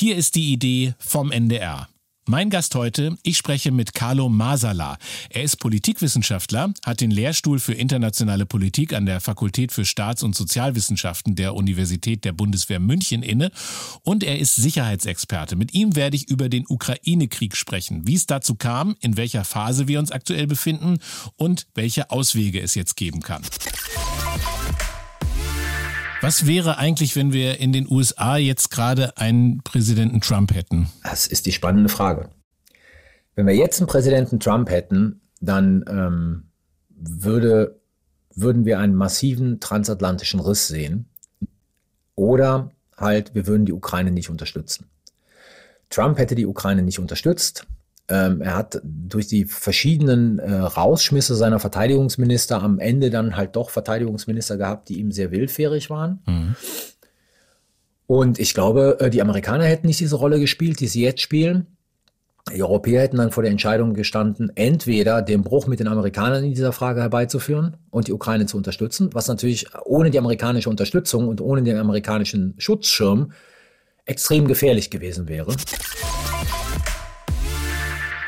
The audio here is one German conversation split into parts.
Hier ist die Idee vom NDR. Mein Gast heute, ich spreche mit Carlo Masala. Er ist Politikwissenschaftler, hat den Lehrstuhl für internationale Politik an der Fakultät für Staats- und Sozialwissenschaften der Universität der Bundeswehr München inne und er ist Sicherheitsexperte. Mit ihm werde ich über den Ukraine-Krieg sprechen, wie es dazu kam, in welcher Phase wir uns aktuell befinden und welche Auswege es jetzt geben kann. Was wäre eigentlich, wenn wir in den USA jetzt gerade einen Präsidenten Trump hätten? Das ist die spannende Frage. Wenn wir jetzt einen Präsidenten Trump hätten, dann ähm, würde, würden wir einen massiven transatlantischen Riss sehen. Oder halt, wir würden die Ukraine nicht unterstützen. Trump hätte die Ukraine nicht unterstützt. Ähm, er hat durch die verschiedenen äh, Rausschmisse seiner Verteidigungsminister am Ende dann halt doch Verteidigungsminister gehabt, die ihm sehr willfährig waren. Mhm. Und ich glaube, äh, die Amerikaner hätten nicht diese Rolle gespielt, die sie jetzt spielen. Die Europäer hätten dann vor der Entscheidung gestanden, entweder den Bruch mit den Amerikanern in dieser Frage herbeizuführen und die Ukraine zu unterstützen, was natürlich ohne die amerikanische Unterstützung und ohne den amerikanischen Schutzschirm extrem gefährlich gewesen wäre.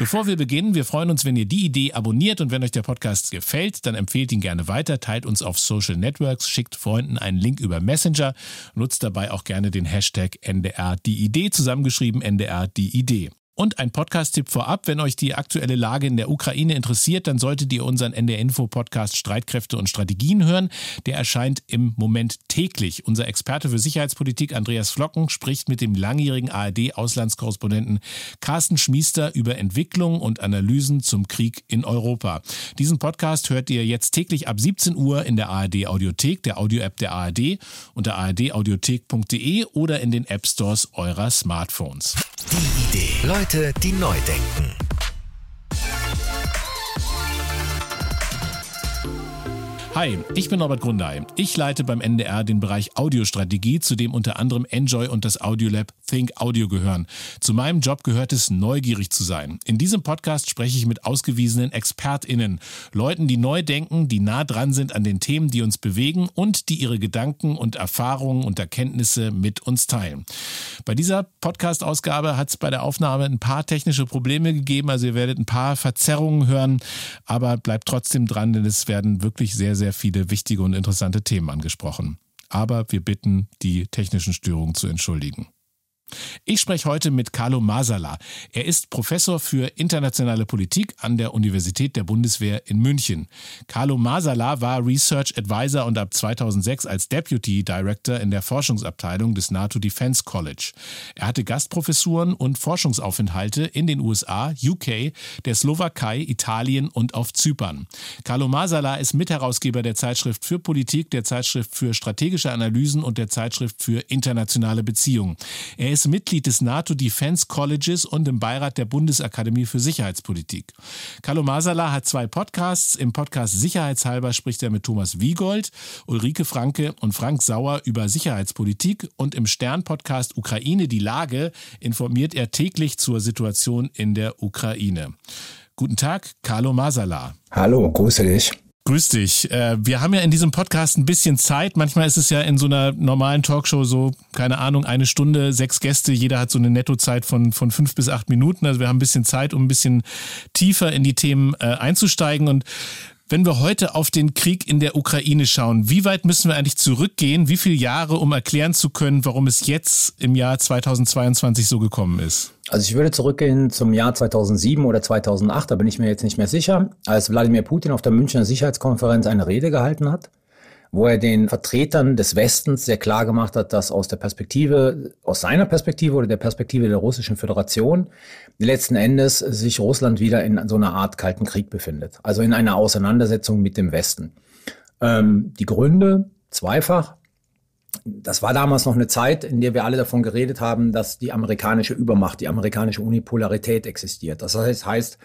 Bevor wir beginnen, wir freuen uns, wenn ihr die Idee abonniert und wenn euch der Podcast gefällt, dann empfehlt ihn gerne weiter, teilt uns auf Social Networks, schickt Freunden einen Link über Messenger, nutzt dabei auch gerne den Hashtag NDR die Idee, zusammengeschrieben NDR die Idee. Und ein Podcast-Tipp vorab, wenn euch die aktuelle Lage in der Ukraine interessiert, dann solltet ihr unseren NDR Info Podcast Streitkräfte und Strategien hören. Der erscheint im Moment täglich. Unser Experte für Sicherheitspolitik Andreas Flocken spricht mit dem langjährigen ARD-Auslandskorrespondenten Carsten Schmiester über Entwicklungen und Analysen zum Krieg in Europa. Diesen Podcast hört ihr jetzt täglich ab 17 Uhr in der ARD Audiothek, der Audio-App der ARD, unter ardaudiothek.de oder in den App Stores eurer Smartphones. Die Idee. Leute, die neu denken. Hi, ich bin Norbert Grundei. Ich leite beim NDR den Bereich Audiostrategie, zu dem unter anderem Enjoy und das Audiolab Think Audio gehören. Zu meinem Job gehört es, neugierig zu sein. In diesem Podcast spreche ich mit ausgewiesenen ExpertInnen, Leuten, die neu denken, die nah dran sind an den Themen, die uns bewegen und die ihre Gedanken und Erfahrungen und Erkenntnisse mit uns teilen. Bei dieser Podcast-Ausgabe hat es bei der Aufnahme ein paar technische Probleme gegeben, also ihr werdet ein paar Verzerrungen hören, aber bleibt trotzdem dran, denn es werden wirklich sehr, sehr viele wichtige und interessante Themen angesprochen. Aber wir bitten, die technischen Störungen zu entschuldigen. Ich spreche heute mit Carlo Masala. Er ist Professor für internationale Politik an der Universität der Bundeswehr in München. Carlo Masala war Research Advisor und ab 2006 als Deputy Director in der Forschungsabteilung des NATO Defense College. Er hatte Gastprofessuren und Forschungsaufenthalte in den USA, UK, der Slowakei, Italien und auf Zypern. Carlo Masala ist Mitherausgeber der Zeitschrift für Politik, der Zeitschrift für strategische Analysen und der Zeitschrift für internationale Beziehungen. Er ist ist Mitglied des NATO Defense Colleges und im Beirat der Bundesakademie für Sicherheitspolitik. Carlo Masala hat zwei Podcasts. Im Podcast Sicherheitshalber spricht er mit Thomas Wiegold, Ulrike Franke und Frank Sauer über Sicherheitspolitik und im Stern-Podcast Ukraine die Lage informiert er täglich zur Situation in der Ukraine. Guten Tag, Carlo Masala. Hallo, grüße dich. Grüß dich. Äh, wir haben ja in diesem Podcast ein bisschen Zeit. Manchmal ist es ja in so einer normalen Talkshow so, keine Ahnung, eine Stunde, sechs Gäste. Jeder hat so eine Nettozeit von, von fünf bis acht Minuten. Also wir haben ein bisschen Zeit, um ein bisschen tiefer in die Themen äh, einzusteigen. Und wenn wir heute auf den Krieg in der Ukraine schauen, wie weit müssen wir eigentlich zurückgehen? Wie viele Jahre, um erklären zu können, warum es jetzt im Jahr 2022 so gekommen ist? Also ich würde zurückgehen zum Jahr 2007 oder 2008, da bin ich mir jetzt nicht mehr sicher, als Wladimir Putin auf der Münchner Sicherheitskonferenz eine Rede gehalten hat wo er den Vertretern des Westens sehr klar gemacht hat, dass aus der Perspektive, aus seiner Perspektive oder der Perspektive der Russischen Föderation letzten Endes sich Russland wieder in so einer Art Kalten Krieg befindet. Also in einer Auseinandersetzung mit dem Westen. Ähm, die Gründe zweifach. Das war damals noch eine Zeit, in der wir alle davon geredet haben, dass die amerikanische Übermacht, die amerikanische Unipolarität existiert. Das heißt,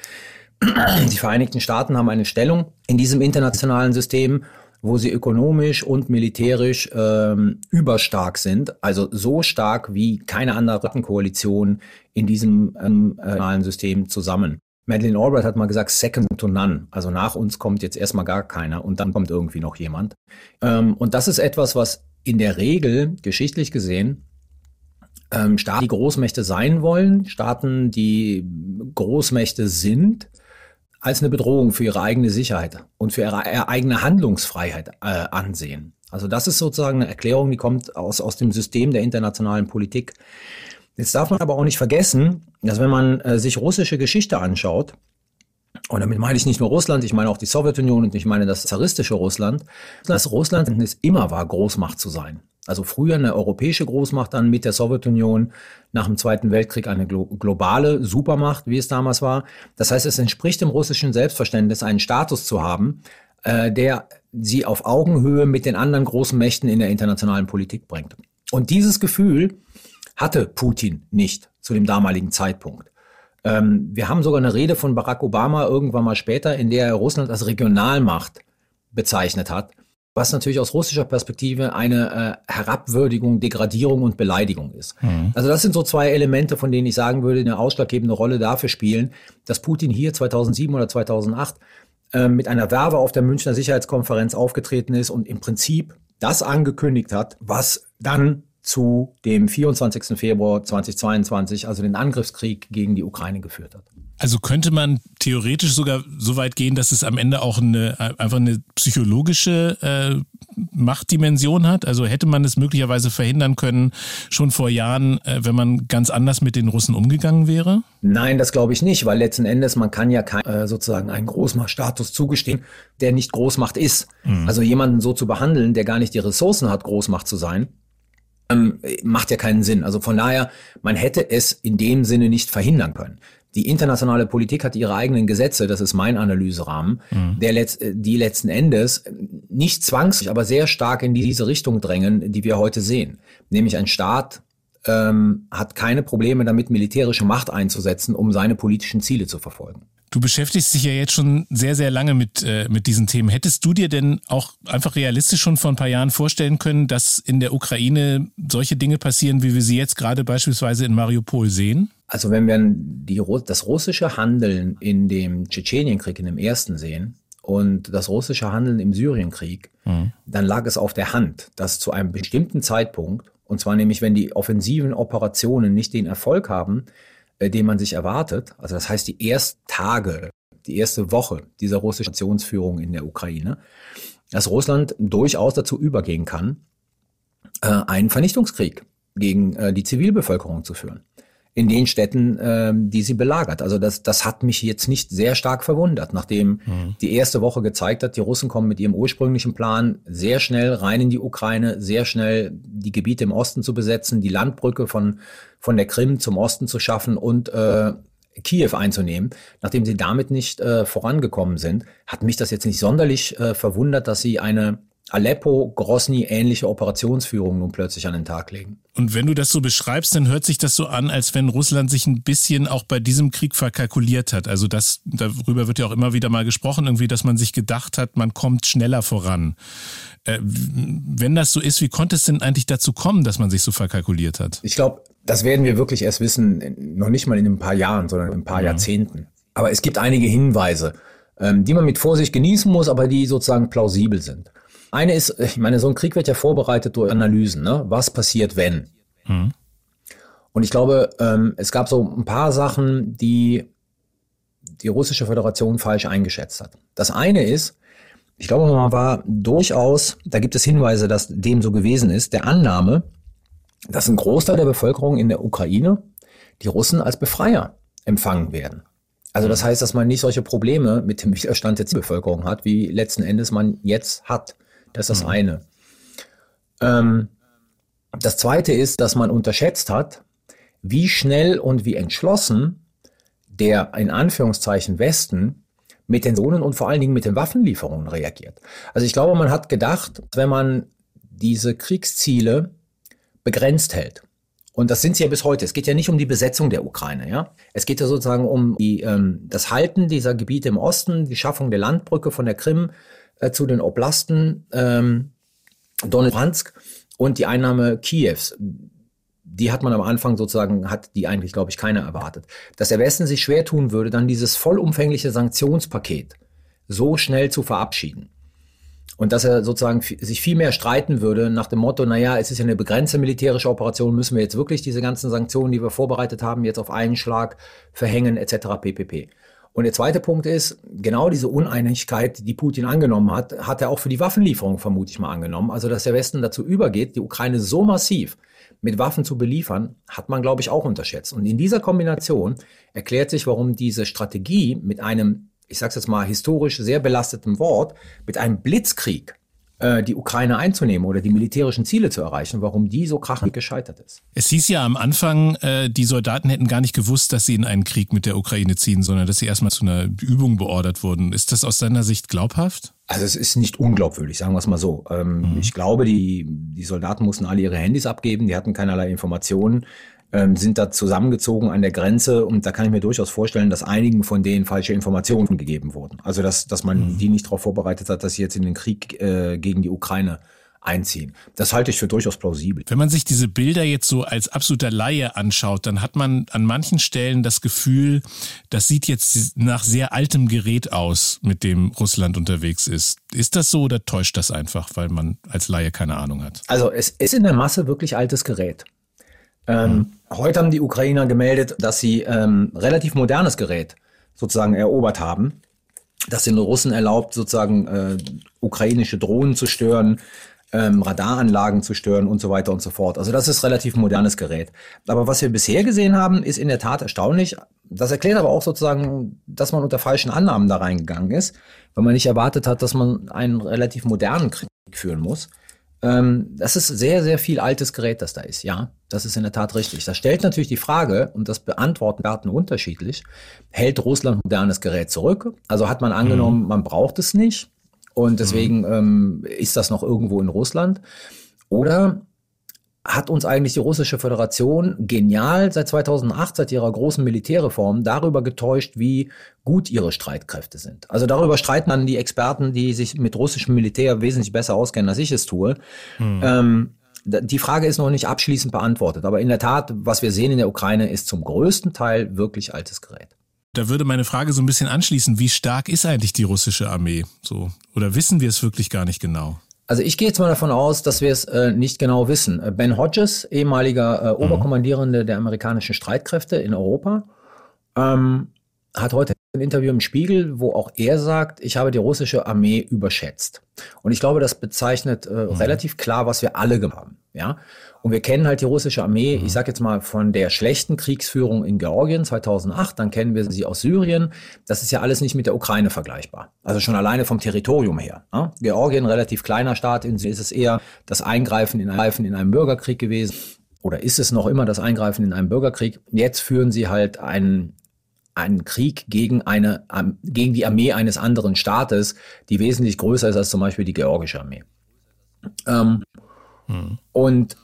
die Vereinigten Staaten haben eine Stellung in diesem internationalen System wo sie ökonomisch und militärisch ähm, überstark sind, also so stark wie keine andere Koalition in diesem ähm, äh, System zusammen. Madeleine Albright hat mal gesagt, second to none. Also nach uns kommt jetzt erstmal gar keiner und dann kommt irgendwie noch jemand. Ähm, und das ist etwas, was in der Regel, geschichtlich gesehen, ähm, Staaten, die Großmächte sein wollen, Staaten, die Großmächte sind, als eine Bedrohung für ihre eigene Sicherheit und für ihre eigene Handlungsfreiheit äh, ansehen. Also das ist sozusagen eine Erklärung, die kommt aus, aus dem System der internationalen Politik. Jetzt darf man aber auch nicht vergessen, dass wenn man äh, sich russische Geschichte anschaut, und damit meine ich nicht nur Russland, ich meine auch die Sowjetunion und ich meine das zaristische Russland, dass Russland es immer war, Großmacht zu sein. Also früher eine europäische Großmacht, dann mit der Sowjetunion nach dem Zweiten Weltkrieg eine glo globale Supermacht, wie es damals war. Das heißt, es entspricht dem russischen Selbstverständnis, einen Status zu haben, äh, der sie auf Augenhöhe mit den anderen großen Mächten in der internationalen Politik bringt. Und dieses Gefühl hatte Putin nicht zu dem damaligen Zeitpunkt. Ähm, wir haben sogar eine Rede von Barack Obama irgendwann mal später, in der er Russland als Regionalmacht bezeichnet hat, was natürlich aus russischer Perspektive eine äh, Herabwürdigung, Degradierung und Beleidigung ist. Mhm. Also das sind so zwei Elemente, von denen ich sagen würde, eine ausschlaggebende Rolle dafür spielen, dass Putin hier 2007 oder 2008 äh, mit einer Werbe auf der Münchner Sicherheitskonferenz aufgetreten ist und im Prinzip das angekündigt hat, was dann zu dem 24. Februar 2022, also den Angriffskrieg gegen die Ukraine geführt hat. Also könnte man theoretisch sogar so weit gehen, dass es am Ende auch eine, einfach eine psychologische äh, Machtdimension hat? Also hätte man es möglicherweise verhindern können, schon vor Jahren, äh, wenn man ganz anders mit den Russen umgegangen wäre? Nein, das glaube ich nicht, weil letzten Endes man kann ja kein, äh, sozusagen einen Großmachtstatus zugestehen, der nicht Großmacht ist. Mhm. Also jemanden so zu behandeln, der gar nicht die Ressourcen hat, Großmacht zu sein, ähm, macht ja keinen Sinn. Also von daher, man hätte es in dem Sinne nicht verhindern können. Die internationale Politik hat ihre eigenen Gesetze, das ist mein Analyserahmen, mhm. der letzt, die letzten Endes nicht zwangsläufig, aber sehr stark in diese Richtung drängen, die wir heute sehen. Nämlich ein Staat ähm, hat keine Probleme damit, militärische Macht einzusetzen, um seine politischen Ziele zu verfolgen. Du beschäftigst dich ja jetzt schon sehr, sehr lange mit, äh, mit diesen Themen. Hättest du dir denn auch einfach realistisch schon vor ein paar Jahren vorstellen können, dass in der Ukraine solche Dinge passieren, wie wir sie jetzt gerade beispielsweise in Mariupol sehen? Also wenn wir die, das russische Handeln in dem Tschetschenienkrieg, in dem ersten sehen, und das russische Handeln im Syrienkrieg, mhm. dann lag es auf der Hand, dass zu einem bestimmten Zeitpunkt, und zwar nämlich, wenn die offensiven Operationen nicht den Erfolg haben, äh, den man sich erwartet. Also das heißt, die ersten Tage, die erste Woche dieser russischen Stationsführung in der Ukraine, dass Russland durchaus dazu übergehen kann, äh, einen Vernichtungskrieg gegen äh, die Zivilbevölkerung zu führen in den Städten, ähm, die sie belagert. Also das, das hat mich jetzt nicht sehr stark verwundert, nachdem mhm. die erste Woche gezeigt hat, die Russen kommen mit ihrem ursprünglichen Plan sehr schnell rein in die Ukraine, sehr schnell die Gebiete im Osten zu besetzen, die Landbrücke von, von der Krim zum Osten zu schaffen und äh, Kiew einzunehmen. Nachdem sie damit nicht äh, vorangekommen sind, hat mich das jetzt nicht sonderlich äh, verwundert, dass sie eine Aleppo, Grosny ähnliche Operationsführung nun plötzlich an den Tag legen. Und wenn du das so beschreibst, dann hört sich das so an, als wenn Russland sich ein bisschen auch bei diesem Krieg verkalkuliert hat. Also das, darüber wird ja auch immer wieder mal gesprochen, irgendwie, dass man sich gedacht hat, man kommt schneller voran. Äh, wenn das so ist, wie konnte es denn eigentlich dazu kommen, dass man sich so verkalkuliert hat? Ich glaube, das werden wir wirklich erst wissen, noch nicht mal in ein paar Jahren, sondern in ein paar ja. Jahrzehnten. Aber es gibt einige Hinweise, ähm, die man mit Vorsicht genießen muss, aber die sozusagen plausibel sind. Eine ist, ich meine, so ein Krieg wird ja vorbereitet durch Analysen. Ne? Was passiert, wenn? Mhm. Und ich glaube, ähm, es gab so ein paar Sachen, die die russische Föderation falsch eingeschätzt hat. Das eine ist, ich glaube, man war durchaus, da gibt es Hinweise, dass dem so gewesen ist, der Annahme, dass ein Großteil der Bevölkerung in der Ukraine die Russen als Befreier empfangen werden. Also das heißt, dass man nicht solche Probleme mit dem Widerstand der Bevölkerung hat, wie letzten Endes man jetzt hat. Das ist das mhm. eine. Ähm, das zweite ist, dass man unterschätzt hat, wie schnell und wie entschlossen der in Anführungszeichen Westen mit den Sohnen und vor allen Dingen mit den Waffenlieferungen reagiert. Also ich glaube, man hat gedacht, wenn man diese Kriegsziele begrenzt hält, und das sind sie ja bis heute. Es geht ja nicht um die Besetzung der Ukraine, ja. Es geht ja sozusagen um die, ähm, das Halten dieser Gebiete im Osten, die Schaffung der Landbrücke von der Krim äh, zu den Oblasten ähm, Donetsk und die Einnahme Kiews. Die hat man am Anfang sozusagen, hat die eigentlich, glaube ich, keiner erwartet. Dass der Westen sich schwer tun würde, dann dieses vollumfängliche Sanktionspaket so schnell zu verabschieden. und dass er sozusagen sich viel mehr streiten würde nach dem Motto, naja, es ist ja eine begrenzte militärische Operation, müssen wir jetzt wirklich diese ganzen Sanktionen, die wir vorbereitet haben, jetzt auf einen Schlag verhängen etc. ppp. Und der zweite Punkt ist, genau diese Uneinigkeit, die Putin angenommen hat, hat er auch für die Waffenlieferung vermute ich mal angenommen. Also, dass der Westen dazu übergeht, die Ukraine so massiv mit Waffen zu beliefern, hat man, glaube ich, auch unterschätzt. Und in dieser Kombination erklärt sich, warum diese Strategie mit einem, ich sage es jetzt mal historisch sehr belasteten Wort, mit einem Blitzkrieg die Ukraine einzunehmen oder die militärischen Ziele zu erreichen, warum die so krachend gescheitert ist. Es hieß ja am Anfang, äh, die Soldaten hätten gar nicht gewusst, dass sie in einen Krieg mit der Ukraine ziehen, sondern dass sie erstmal zu einer Übung beordert wurden. Ist das aus deiner Sicht glaubhaft? Also es ist nicht unglaubwürdig, sagen wir es mal so. Ähm, mhm. Ich glaube, die, die Soldaten mussten alle ihre Handys abgeben, die hatten keinerlei Informationen ähm, sind da zusammengezogen an der Grenze und da kann ich mir durchaus vorstellen, dass einigen von denen falsche Informationen gegeben wurden. Also dass, dass man mhm. die nicht darauf vorbereitet hat, dass sie jetzt in den Krieg äh, gegen die Ukraine einziehen. Das halte ich für durchaus plausibel. Wenn man sich diese Bilder jetzt so als absoluter Laie anschaut, dann hat man an manchen Stellen das Gefühl, das sieht jetzt nach sehr altem Gerät aus, mit dem Russland unterwegs ist. Ist das so oder täuscht das einfach, weil man als Laie keine Ahnung hat? Also es ist in der Masse wirklich altes Gerät. Ähm, mhm. Heute haben die Ukrainer gemeldet, dass sie ähm, relativ modernes Gerät sozusagen erobert haben, das den Russen erlaubt, sozusagen äh, ukrainische Drohnen zu stören, ähm, Radaranlagen zu stören und so weiter und so fort. Also das ist relativ modernes Gerät. Aber was wir bisher gesehen haben, ist in der Tat erstaunlich. Das erklärt aber auch sozusagen, dass man unter falschen Annahmen da reingegangen ist, weil man nicht erwartet hat, dass man einen relativ modernen Krieg führen muss. Ähm, das ist sehr, sehr viel altes Gerät, das da ist. Ja, das ist in der Tat richtig. Das stellt natürlich die Frage, und das beantworten Daten unterschiedlich, hält Russland modernes Gerät zurück? Also hat man angenommen, mhm. man braucht es nicht und deswegen mhm. ähm, ist das noch irgendwo in Russland? Oder hat uns eigentlich die russische Föderation genial seit 2008, seit ihrer großen Militärreform, darüber getäuscht, wie gut ihre Streitkräfte sind. Also darüber streiten dann die Experten, die sich mit russischem Militär wesentlich besser auskennen, als ich es tue. Hm. Ähm, die Frage ist noch nicht abschließend beantwortet. Aber in der Tat, was wir sehen in der Ukraine, ist zum größten Teil wirklich altes Gerät. Da würde meine Frage so ein bisschen anschließen. Wie stark ist eigentlich die russische Armee? So, oder wissen wir es wirklich gar nicht genau? Also ich gehe jetzt mal davon aus, dass wir es äh, nicht genau wissen. Äh, ben Hodges, ehemaliger äh, mhm. Oberkommandierende der amerikanischen Streitkräfte in Europa, ähm, hat heute ein Interview im Spiegel, wo auch er sagt, ich habe die russische Armee überschätzt. Und ich glaube, das bezeichnet äh, mhm. relativ klar, was wir alle gemacht haben. Ja? Und wir kennen halt die russische Armee, mhm. ich sage jetzt mal von der schlechten Kriegsführung in Georgien 2008, dann kennen wir sie aus Syrien. Das ist ja alles nicht mit der Ukraine vergleichbar. Also schon alleine vom Territorium her. Ne? Georgien, relativ kleiner Staat, ist es eher das Eingreifen in, in einem Bürgerkrieg gewesen. Oder ist es noch immer das Eingreifen in einem Bürgerkrieg? Jetzt führen sie halt einen einen Krieg gegen eine, gegen die Armee eines anderen Staates, die wesentlich größer ist als zum Beispiel die georgische Armee. Ähm, hm. Und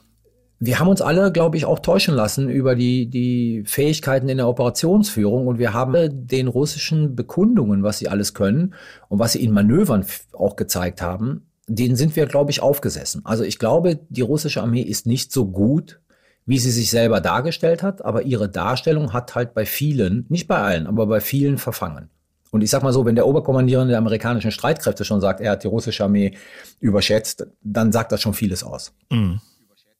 wir haben uns alle, glaube ich, auch täuschen lassen über die, die Fähigkeiten in der Operationsführung und wir haben den russischen Bekundungen, was sie alles können und was sie in Manövern auch gezeigt haben, denen sind wir, glaube ich, aufgesessen. Also ich glaube, die russische Armee ist nicht so gut, wie sie sich selber dargestellt hat, aber ihre Darstellung hat halt bei vielen, nicht bei allen, aber bei vielen verfangen. Und ich sag mal so, wenn der Oberkommandierende der amerikanischen Streitkräfte schon sagt, er hat die russische Armee überschätzt, dann sagt das schon vieles aus. Mhm.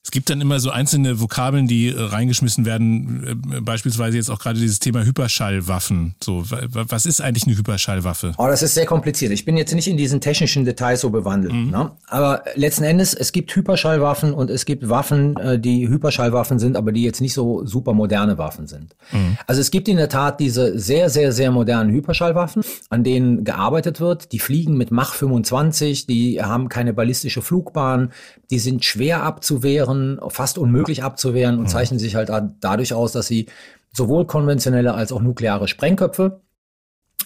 Es gibt dann immer so einzelne Vokabeln, die äh, reingeschmissen werden, äh, beispielsweise jetzt auch gerade dieses Thema Hyperschallwaffen. So, was ist eigentlich eine Hyperschallwaffe? Oh, das ist sehr kompliziert. Ich bin jetzt nicht in diesen technischen Details so bewandelt. Mhm. Ne? Aber letzten Endes, es gibt Hyperschallwaffen und es gibt Waffen, äh, die Hyperschallwaffen sind, aber die jetzt nicht so super moderne Waffen sind. Mhm. Also es gibt in der Tat diese sehr, sehr, sehr modernen Hyperschallwaffen, an denen gearbeitet wird. Die fliegen mit Mach 25, die haben keine ballistische Flugbahn, die sind schwer abzuwehren, fast unmöglich abzuwehren und mhm. zeichnen sich halt dadurch aus, dass sie sowohl konventionelle als auch nukleare Sprengköpfe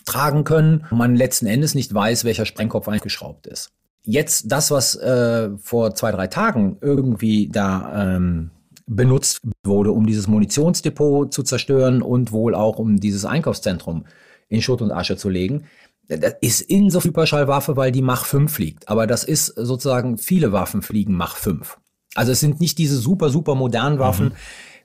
tragen können. Man letzten Endes nicht weiß, welcher Sprengkopf eingeschraubt ist. Jetzt das, was äh, vor zwei, drei Tagen irgendwie da ähm, benutzt wurde, um dieses Munitionsdepot zu zerstören und wohl auch um dieses Einkaufszentrum in Schutt und Asche zu legen, das ist insofern Hyperschallwaffe, weil die Mach 5 fliegt. Aber das ist sozusagen, viele Waffen fliegen Mach 5. Also es sind nicht diese super, super modernen Waffen,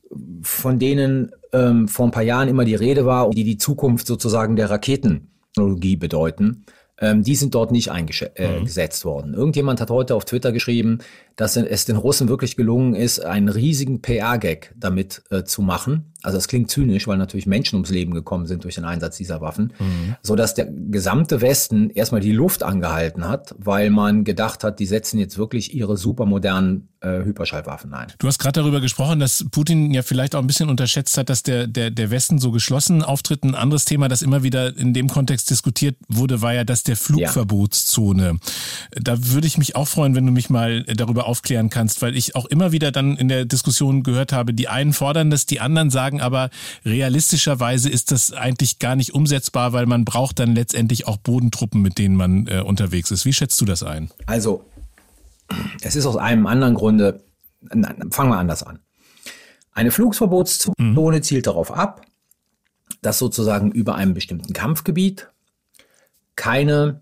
mhm. von denen ähm, vor ein paar Jahren immer die Rede war, die die Zukunft sozusagen der Raketentechnologie bedeuten. ähm, die sind dort nicht eingesetzt äh, mhm. worden. Irgendjemand hat heute auf Twitter geschrieben, dass es den Russen wirklich gelungen ist, einen riesigen PR-Gag damit äh, zu machen. Also das klingt zynisch, weil natürlich Menschen ums Leben gekommen sind durch den Einsatz dieser Waffen, mhm. so dass der gesamte Westen erstmal die Luft angehalten hat, weil man gedacht hat, die setzen jetzt wirklich ihre supermodernen äh, Hyperschallwaffen ein. Du hast gerade darüber gesprochen, dass Putin ja vielleicht auch ein bisschen unterschätzt hat, dass der, der, der Westen so geschlossen auftritt. Ein anderes Thema, das immer wieder in dem Kontext diskutiert wurde, war ja das der Flugverbotszone. Ja. Da würde ich mich auch freuen, wenn du mich mal darüber aufklären kannst, weil ich auch immer wieder dann in der Diskussion gehört habe, die einen fordern das, die anderen sagen aber, realistischerweise ist das eigentlich gar nicht umsetzbar, weil man braucht dann letztendlich auch Bodentruppen, mit denen man äh, unterwegs ist. Wie schätzt du das ein? Also, es ist aus einem anderen Grunde, fangen wir anders an. Eine Flugverbotszone mhm. zielt darauf ab, dass sozusagen über einem bestimmten Kampfgebiet keine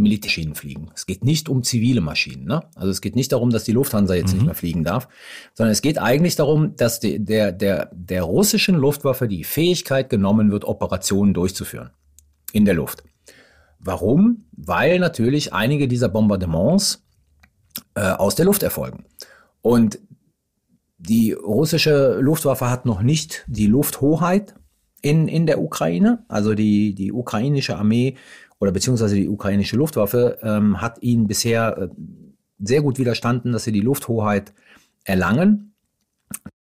Militärmaschinen fliegen. Es geht nicht um zivile Maschinen. Ne? Also es geht nicht darum, dass die Lufthansa jetzt mhm. nicht mehr fliegen darf, sondern es geht eigentlich darum, dass die, der, der, der russischen Luftwaffe die Fähigkeit genommen wird, Operationen durchzuführen in der Luft. Warum? Weil natürlich einige dieser Bombardements äh, aus der Luft erfolgen. Und die russische Luftwaffe hat noch nicht die Lufthoheit in, in der Ukraine. Also die, die ukrainische Armee oder beziehungsweise die ukrainische Luftwaffe ähm, hat ihnen bisher äh, sehr gut widerstanden, dass sie die Lufthoheit erlangen.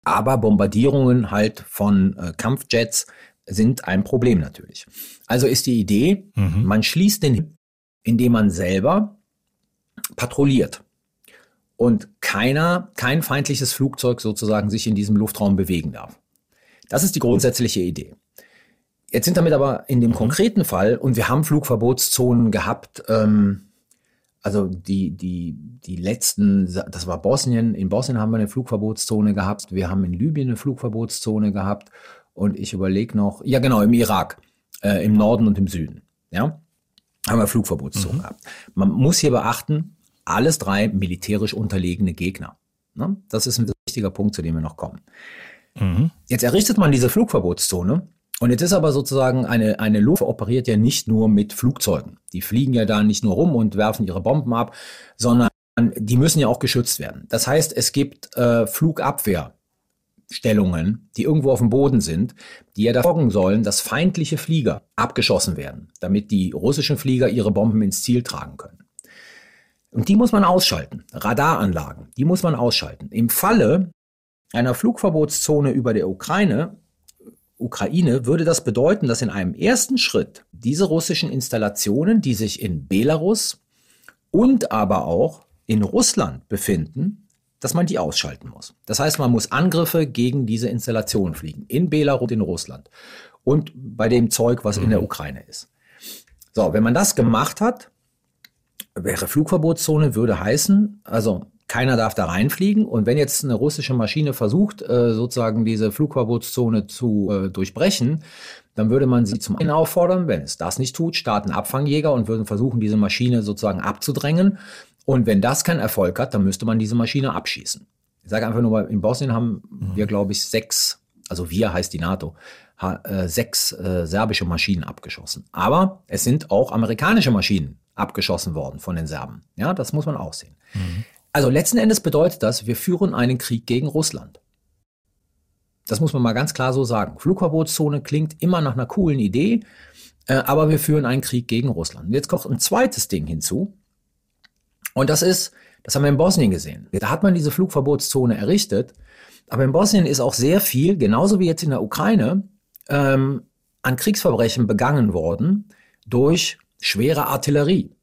Aber Bombardierungen halt von äh, Kampfjets sind ein Problem natürlich. Also ist die Idee, mhm. man schließt den, indem man selber patrouilliert und keiner, kein feindliches Flugzeug sozusagen sich in diesem Luftraum bewegen darf. Das ist die grundsätzliche Idee. Jetzt sind damit aber in dem mhm. konkreten Fall, und wir haben Flugverbotszonen gehabt, ähm, also die, die, die letzten, das war Bosnien, in Bosnien haben wir eine Flugverbotszone gehabt, wir haben in Libyen eine Flugverbotszone gehabt und ich überlege noch, ja genau, im Irak, äh, im Norden und im Süden, ja, haben wir Flugverbotszonen mhm. gehabt. Man muss hier beachten, alles drei militärisch unterlegene Gegner. Ne? Das ist ein wichtiger Punkt, zu dem wir noch kommen. Mhm. Jetzt errichtet man diese Flugverbotszone und jetzt ist aber sozusagen eine, eine Luft operiert ja nicht nur mit Flugzeugen. Die fliegen ja da nicht nur rum und werfen ihre Bomben ab, sondern die müssen ja auch geschützt werden. Das heißt, es gibt äh, Flugabwehrstellungen, die irgendwo auf dem Boden sind, die ja dafür sorgen sollen, dass feindliche Flieger abgeschossen werden, damit die russischen Flieger ihre Bomben ins Ziel tragen können. Und die muss man ausschalten. Radaranlagen, die muss man ausschalten. Im Falle einer Flugverbotszone über der Ukraine Ukraine würde das bedeuten, dass in einem ersten Schritt diese russischen Installationen, die sich in Belarus und aber auch in Russland befinden, dass man die ausschalten muss. Das heißt, man muss Angriffe gegen diese Installationen fliegen, in Belarus und in Russland und bei dem Zeug, was in der mhm. Ukraine ist. So, wenn man das gemacht hat, wäre Flugverbotszone, würde heißen, also keiner darf da reinfliegen. Und wenn jetzt eine russische Maschine versucht, äh, sozusagen diese Flugverbotszone zu äh, durchbrechen, dann würde man sie zum einen auffordern, wenn es das nicht tut, starten Abfangjäger und würden versuchen, diese Maschine sozusagen abzudrängen. Und wenn das keinen Erfolg hat, dann müsste man diese Maschine abschießen. Ich sage einfach nur mal, in Bosnien haben mhm. wir, glaube ich, sechs, also wir heißt die NATO, äh, sechs äh, serbische Maschinen abgeschossen. Aber es sind auch amerikanische Maschinen abgeschossen worden von den Serben. Ja, das muss man auch sehen. Mhm. Also letzten Endes bedeutet das, wir führen einen Krieg gegen Russland. Das muss man mal ganz klar so sagen. Flugverbotszone klingt immer nach einer coolen Idee, äh, aber wir führen einen Krieg gegen Russland. Jetzt kommt ein zweites Ding hinzu. Und das ist, das haben wir in Bosnien gesehen. Da hat man diese Flugverbotszone errichtet. Aber in Bosnien ist auch sehr viel, genauso wie jetzt in der Ukraine, ähm, an Kriegsverbrechen begangen worden durch schwere Artillerie.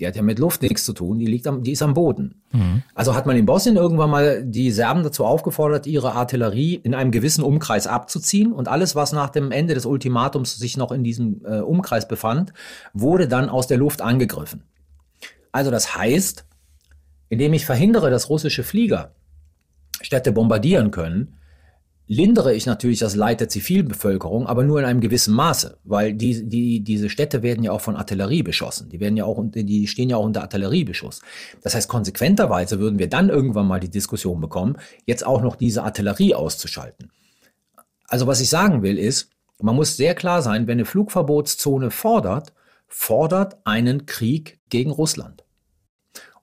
Die hat ja mit Luft nichts zu tun, die liegt am, die ist am Boden. Mhm. Also hat man in Bosnien irgendwann mal die Serben dazu aufgefordert, ihre Artillerie in einem gewissen Umkreis abzuziehen und alles, was nach dem Ende des Ultimatums sich noch in diesem äh, Umkreis befand, wurde dann aus der Luft angegriffen. Also das heißt, indem ich verhindere, dass russische Flieger Städte bombardieren können, lindere ich natürlich das Leid der Zivilbevölkerung, aber nur in einem gewissen Maße, weil die, die, diese Städte werden ja auch von Artillerie beschossen. Die werden ja auch, die stehen ja auch unter Artilleriebeschuss. Das heißt, konsequenterweise würden wir dann irgendwann mal die Diskussion bekommen, jetzt auch noch diese Artillerie auszuschalten. Also was ich sagen will ist, man muss sehr klar sein, wenn eine Flugverbotszone fordert, fordert einen Krieg gegen Russland.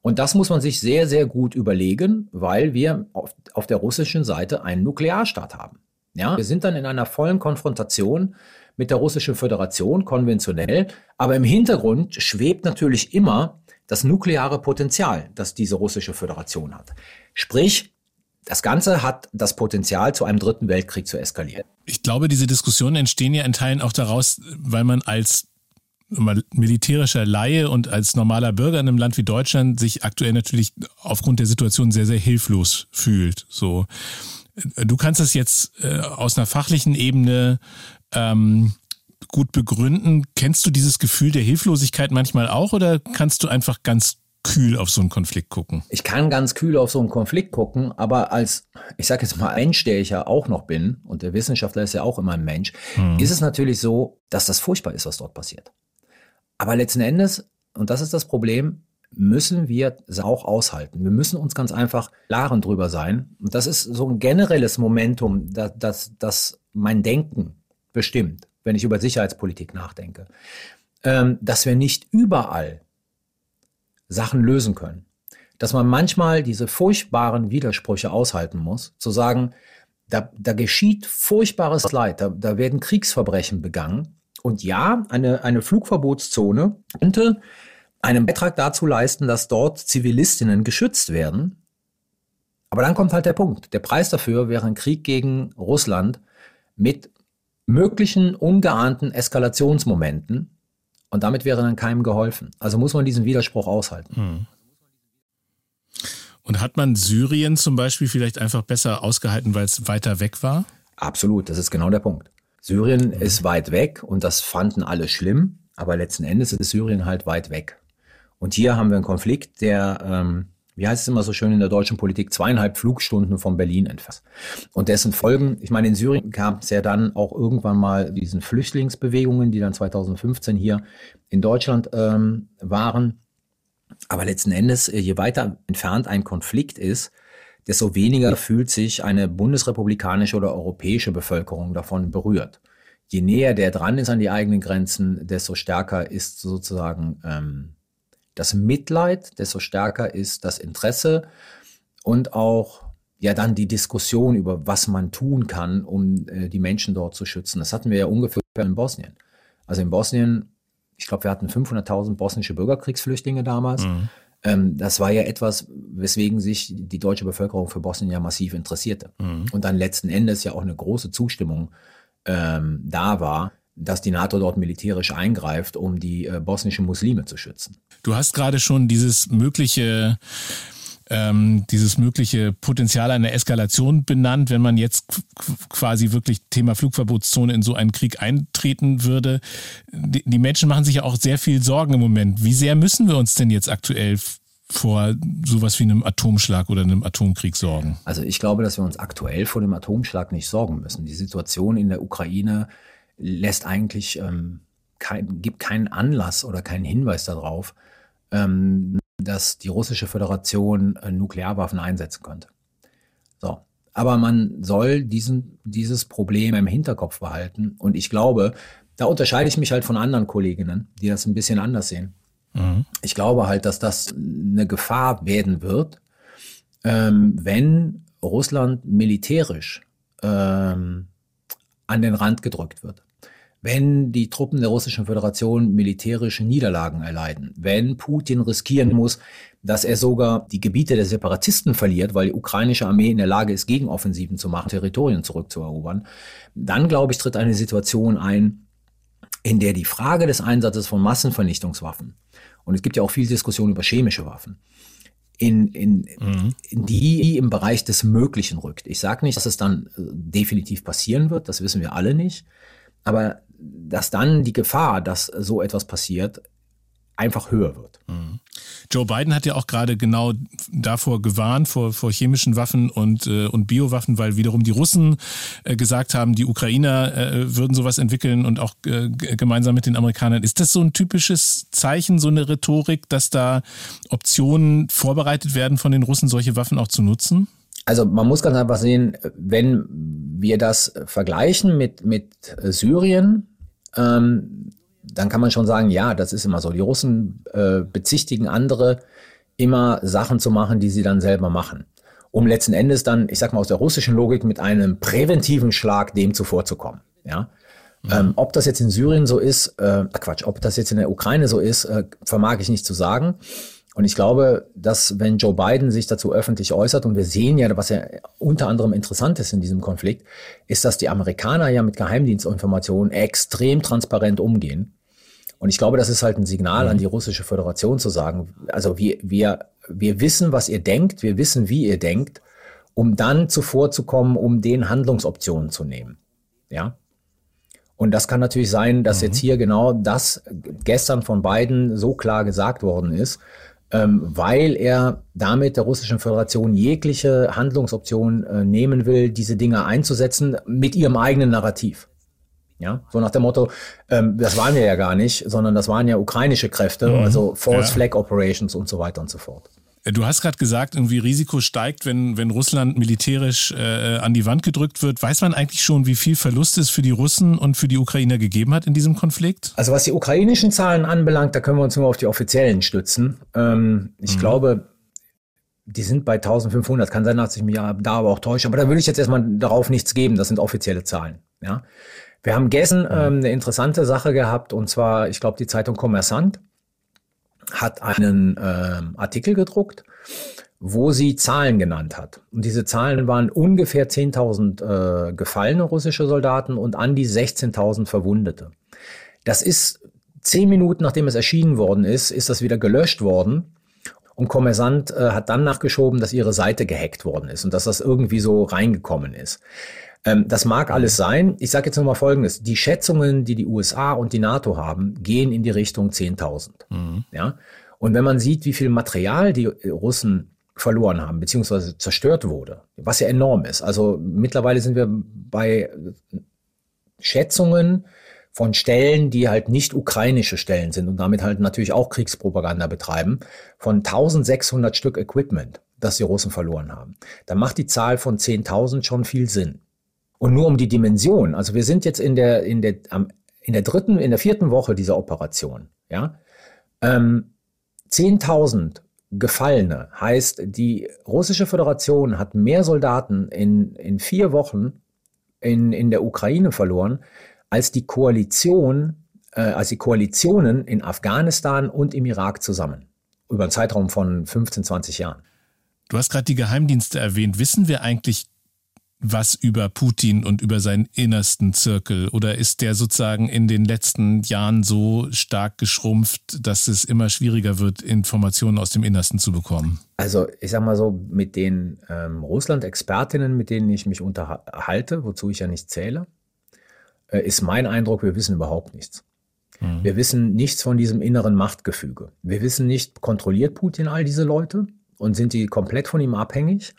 Und das muss man sich sehr, sehr gut überlegen, weil wir auf, auf der russischen Seite einen Nuklearstaat haben. Ja, wir sind dann in einer vollen Konfrontation mit der russischen Föderation, konventionell. Aber im Hintergrund schwebt natürlich immer das nukleare Potenzial, das diese russische Föderation hat. Sprich, das Ganze hat das Potenzial, zu einem dritten Weltkrieg zu eskalieren. Ich glaube, diese Diskussionen entstehen ja in Teilen auch daraus, weil man als militärischer Laie und als normaler Bürger in einem Land wie Deutschland sich aktuell natürlich aufgrund der Situation sehr, sehr hilflos fühlt. So, du kannst das jetzt äh, aus einer fachlichen Ebene ähm, gut begründen. Kennst du dieses Gefühl der Hilflosigkeit manchmal auch oder kannst du einfach ganz kühl auf so einen Konflikt gucken? Ich kann ganz kühl auf so einen Konflikt gucken, aber als, ich sage jetzt mal, Mensch, der ich ja auch noch bin, und der Wissenschaftler ist ja auch immer ein Mensch, hm. ist es natürlich so, dass das furchtbar ist, was dort passiert. Aber letzten Endes, und das ist das Problem, müssen wir es auch aushalten. Wir müssen uns ganz einfach klaren drüber sein. Und das ist so ein generelles Momentum, das, das, das mein Denken bestimmt, wenn ich über Sicherheitspolitik nachdenke, ähm, dass wir nicht überall Sachen lösen können. Dass man manchmal diese furchtbaren Widersprüche aushalten muss, zu sagen, da, da geschieht furchtbares Leid, da, da werden Kriegsverbrechen begangen. Und ja, eine, eine Flugverbotszone könnte einen Beitrag dazu leisten, dass dort Zivilistinnen geschützt werden. Aber dann kommt halt der Punkt. Der Preis dafür wäre ein Krieg gegen Russland mit möglichen ungeahnten Eskalationsmomenten, und damit wäre dann keinem geholfen. Also muss man diesen Widerspruch aushalten. Hm. Und hat man Syrien zum Beispiel vielleicht einfach besser ausgehalten, weil es weiter weg war? Absolut, das ist genau der Punkt. Syrien ist weit weg und das fanden alle schlimm, aber letzten Endes ist Syrien halt weit weg. Und hier haben wir einen Konflikt, der ähm, wie heißt es immer so schön in der deutschen Politik, zweieinhalb Flugstunden von Berlin entfernt. Und dessen Folgen, ich meine, in Syrien kam es ja dann auch irgendwann mal diesen Flüchtlingsbewegungen, die dann 2015 hier in Deutschland ähm, waren. Aber letzten Endes, äh, je weiter entfernt ein Konflikt ist, desto weniger fühlt sich eine bundesrepublikanische oder europäische Bevölkerung davon berührt. Je näher der dran ist an die eigenen Grenzen, desto stärker ist sozusagen ähm, das Mitleid, desto stärker ist das Interesse und auch ja dann die Diskussion über was man tun kann, um äh, die Menschen dort zu schützen. Das hatten wir ja ungefähr in Bosnien. Also in Bosnien, ich glaube, wir hatten 500.000 bosnische Bürgerkriegsflüchtlinge damals. Mhm. Ähm, das war ja etwas, weswegen sich die deutsche Bevölkerung für Bosnien ja massiv interessierte. Mhm. Und dann letzten Endes ja auch eine große Zustimmung ähm, da war dass die NATO dort militärisch eingreift, um die äh, bosnischen Muslime zu schützen. Du hast gerade schon dieses mögliche ähm, dieses mögliche Potenzial einer Eskalation benannt, wenn man jetzt quasi wirklich Thema Flugverbotszone in so einen Krieg eintreten würde. Die, die Menschen machen sich ja auch sehr viel Sorgen im Moment. Wie sehr müssen wir uns denn jetzt aktuell vor sowas wie einem Atomschlag oder einem Atomkrieg sorgen? Also ich glaube, dass wir uns aktuell vor dem Atomschlag nicht sorgen müssen. Die Situation in der Ukraine lässt eigentlich ähm, kein, gibt keinen Anlass oder keinen Hinweis darauf, dass die russische Föderation äh, Nuklearwaffen einsetzen könnte. So. Aber man soll diesen, dieses Problem im Hinterkopf behalten. Und ich glaube, da unterscheide ich mich halt von anderen Kolleginnen, die das ein bisschen anders sehen. Mhm. Ich glaube halt, dass das eine Gefahr werden wird, ähm, wenn Russland militärisch ähm, an den Rand gedrückt wird wenn die Truppen der Russischen Föderation militärische Niederlagen erleiden, wenn Putin riskieren muss, dass er sogar die Gebiete der Separatisten verliert, weil die ukrainische Armee in der Lage ist, Gegenoffensiven zu machen, Territorien zurückzuerobern, dann glaube ich, tritt eine Situation ein, in der die Frage des Einsatzes von Massenvernichtungswaffen, und es gibt ja auch viel Diskussion über chemische Waffen, in, in, mhm. in die im Bereich des Möglichen rückt. Ich sage nicht, dass es dann äh, definitiv passieren wird, das wissen wir alle nicht. Aber dass dann die Gefahr, dass so etwas passiert, einfach höher wird. Mhm. Joe Biden hat ja auch gerade genau davor gewarnt, vor, vor chemischen Waffen und, äh, und Biowaffen, weil wiederum die Russen äh, gesagt haben, die Ukrainer äh, würden sowas entwickeln und auch äh, gemeinsam mit den Amerikanern. Ist das so ein typisches Zeichen, so eine Rhetorik, dass da Optionen vorbereitet werden von den Russen, solche Waffen auch zu nutzen? Also man muss ganz einfach sehen, wenn wir das vergleichen mit, mit Syrien, ähm, dann kann man schon sagen, ja, das ist immer so. Die Russen äh, bezichtigen andere, immer Sachen zu machen, die sie dann selber machen. Um letzten Endes dann, ich sag mal aus der russischen Logik, mit einem präventiven Schlag dem zuvorzukommen. Ja. Mhm. Ähm, ob das jetzt in Syrien so ist, äh, Quatsch, ob das jetzt in der Ukraine so ist, äh, vermag ich nicht zu sagen. Und ich glaube, dass wenn Joe Biden sich dazu öffentlich äußert, und wir sehen ja, was ja unter anderem interessant ist in diesem Konflikt, ist, dass die Amerikaner ja mit Geheimdienstinformationen extrem transparent umgehen. Und ich glaube, das ist halt ein Signal an mhm. die russische Föderation zu sagen, also wir, wir, wir wissen, was ihr denkt, wir wissen, wie ihr denkt, um dann zuvorzukommen, um den Handlungsoptionen zu nehmen. Ja. Und das kann natürlich sein, dass mhm. jetzt hier genau das gestern von beiden so klar gesagt worden ist, weil er damit der Russischen Föderation jegliche Handlungsoption äh, nehmen will, diese Dinge einzusetzen mit ihrem eigenen Narrativ. Ja, so nach dem Motto, ähm, das waren wir ja gar nicht, sondern das waren ja ukrainische Kräfte, mhm. also False ja. Flag Operations und so weiter und so fort. Äh, du hast gerade gesagt, irgendwie Risiko steigt, wenn, wenn Russland militärisch äh, an die Wand gedrückt wird. Weiß man eigentlich schon, wie viel Verlust es für die Russen und für die Ukrainer gegeben hat in diesem Konflikt? Also was die ukrainischen Zahlen anbelangt, da können wir uns nur auf die offiziellen stützen. Ähm, ich mhm. glaube, die sind bei 1500. Kann sein, dass ich mich da aber auch täusche. Aber da würde ich jetzt erstmal darauf nichts geben. Das sind offizielle Zahlen. Ja. Wir haben gestern mhm. ähm, eine interessante Sache gehabt und zwar, ich glaube, die Zeitung Kommersant hat einen äh, Artikel gedruckt, wo sie Zahlen genannt hat. Und diese Zahlen waren ungefähr 10.000 äh, gefallene russische Soldaten und an die 16.000 Verwundete. Das ist zehn Minuten nachdem es erschienen worden ist, ist das wieder gelöscht worden. Und Kommersant äh, hat dann nachgeschoben, dass ihre Seite gehackt worden ist und dass das irgendwie so reingekommen ist. Ähm, das mag alles sein. Ich sage jetzt nochmal Folgendes. Die Schätzungen, die die USA und die NATO haben, gehen in die Richtung 10.000. Mhm. Ja? Und wenn man sieht, wie viel Material die Russen verloren haben, beziehungsweise zerstört wurde, was ja enorm ist. Also mittlerweile sind wir bei Schätzungen von Stellen, die halt nicht ukrainische Stellen sind und damit halt natürlich auch Kriegspropaganda betreiben, von 1600 Stück Equipment, das die Russen verloren haben. Da macht die Zahl von 10.000 schon viel Sinn. Und nur um die Dimension, also wir sind jetzt in der, in der, in der dritten, in der vierten Woche dieser Operation, ja. Ähm, 10.000 Gefallene heißt, die russische Föderation hat mehr Soldaten in, in vier Wochen in, in der Ukraine verloren, als die Koalition, äh, als die Koalitionen in Afghanistan und im Irak zusammen. Über einen Zeitraum von 15, 20 Jahren. Du hast gerade die Geheimdienste erwähnt. Wissen wir eigentlich was über Putin und über seinen innersten Zirkel? Oder ist der sozusagen in den letzten Jahren so stark geschrumpft, dass es immer schwieriger wird, Informationen aus dem Innersten zu bekommen? Also ich sag mal so, mit den ähm, Russland-Expertinnen, mit denen ich mich unterhalte, wozu ich ja nicht zähle, äh, ist mein Eindruck, wir wissen überhaupt nichts. Mhm. Wir wissen nichts von diesem inneren Machtgefüge. Wir wissen nicht, kontrolliert Putin all diese Leute und sind die komplett von ihm abhängig?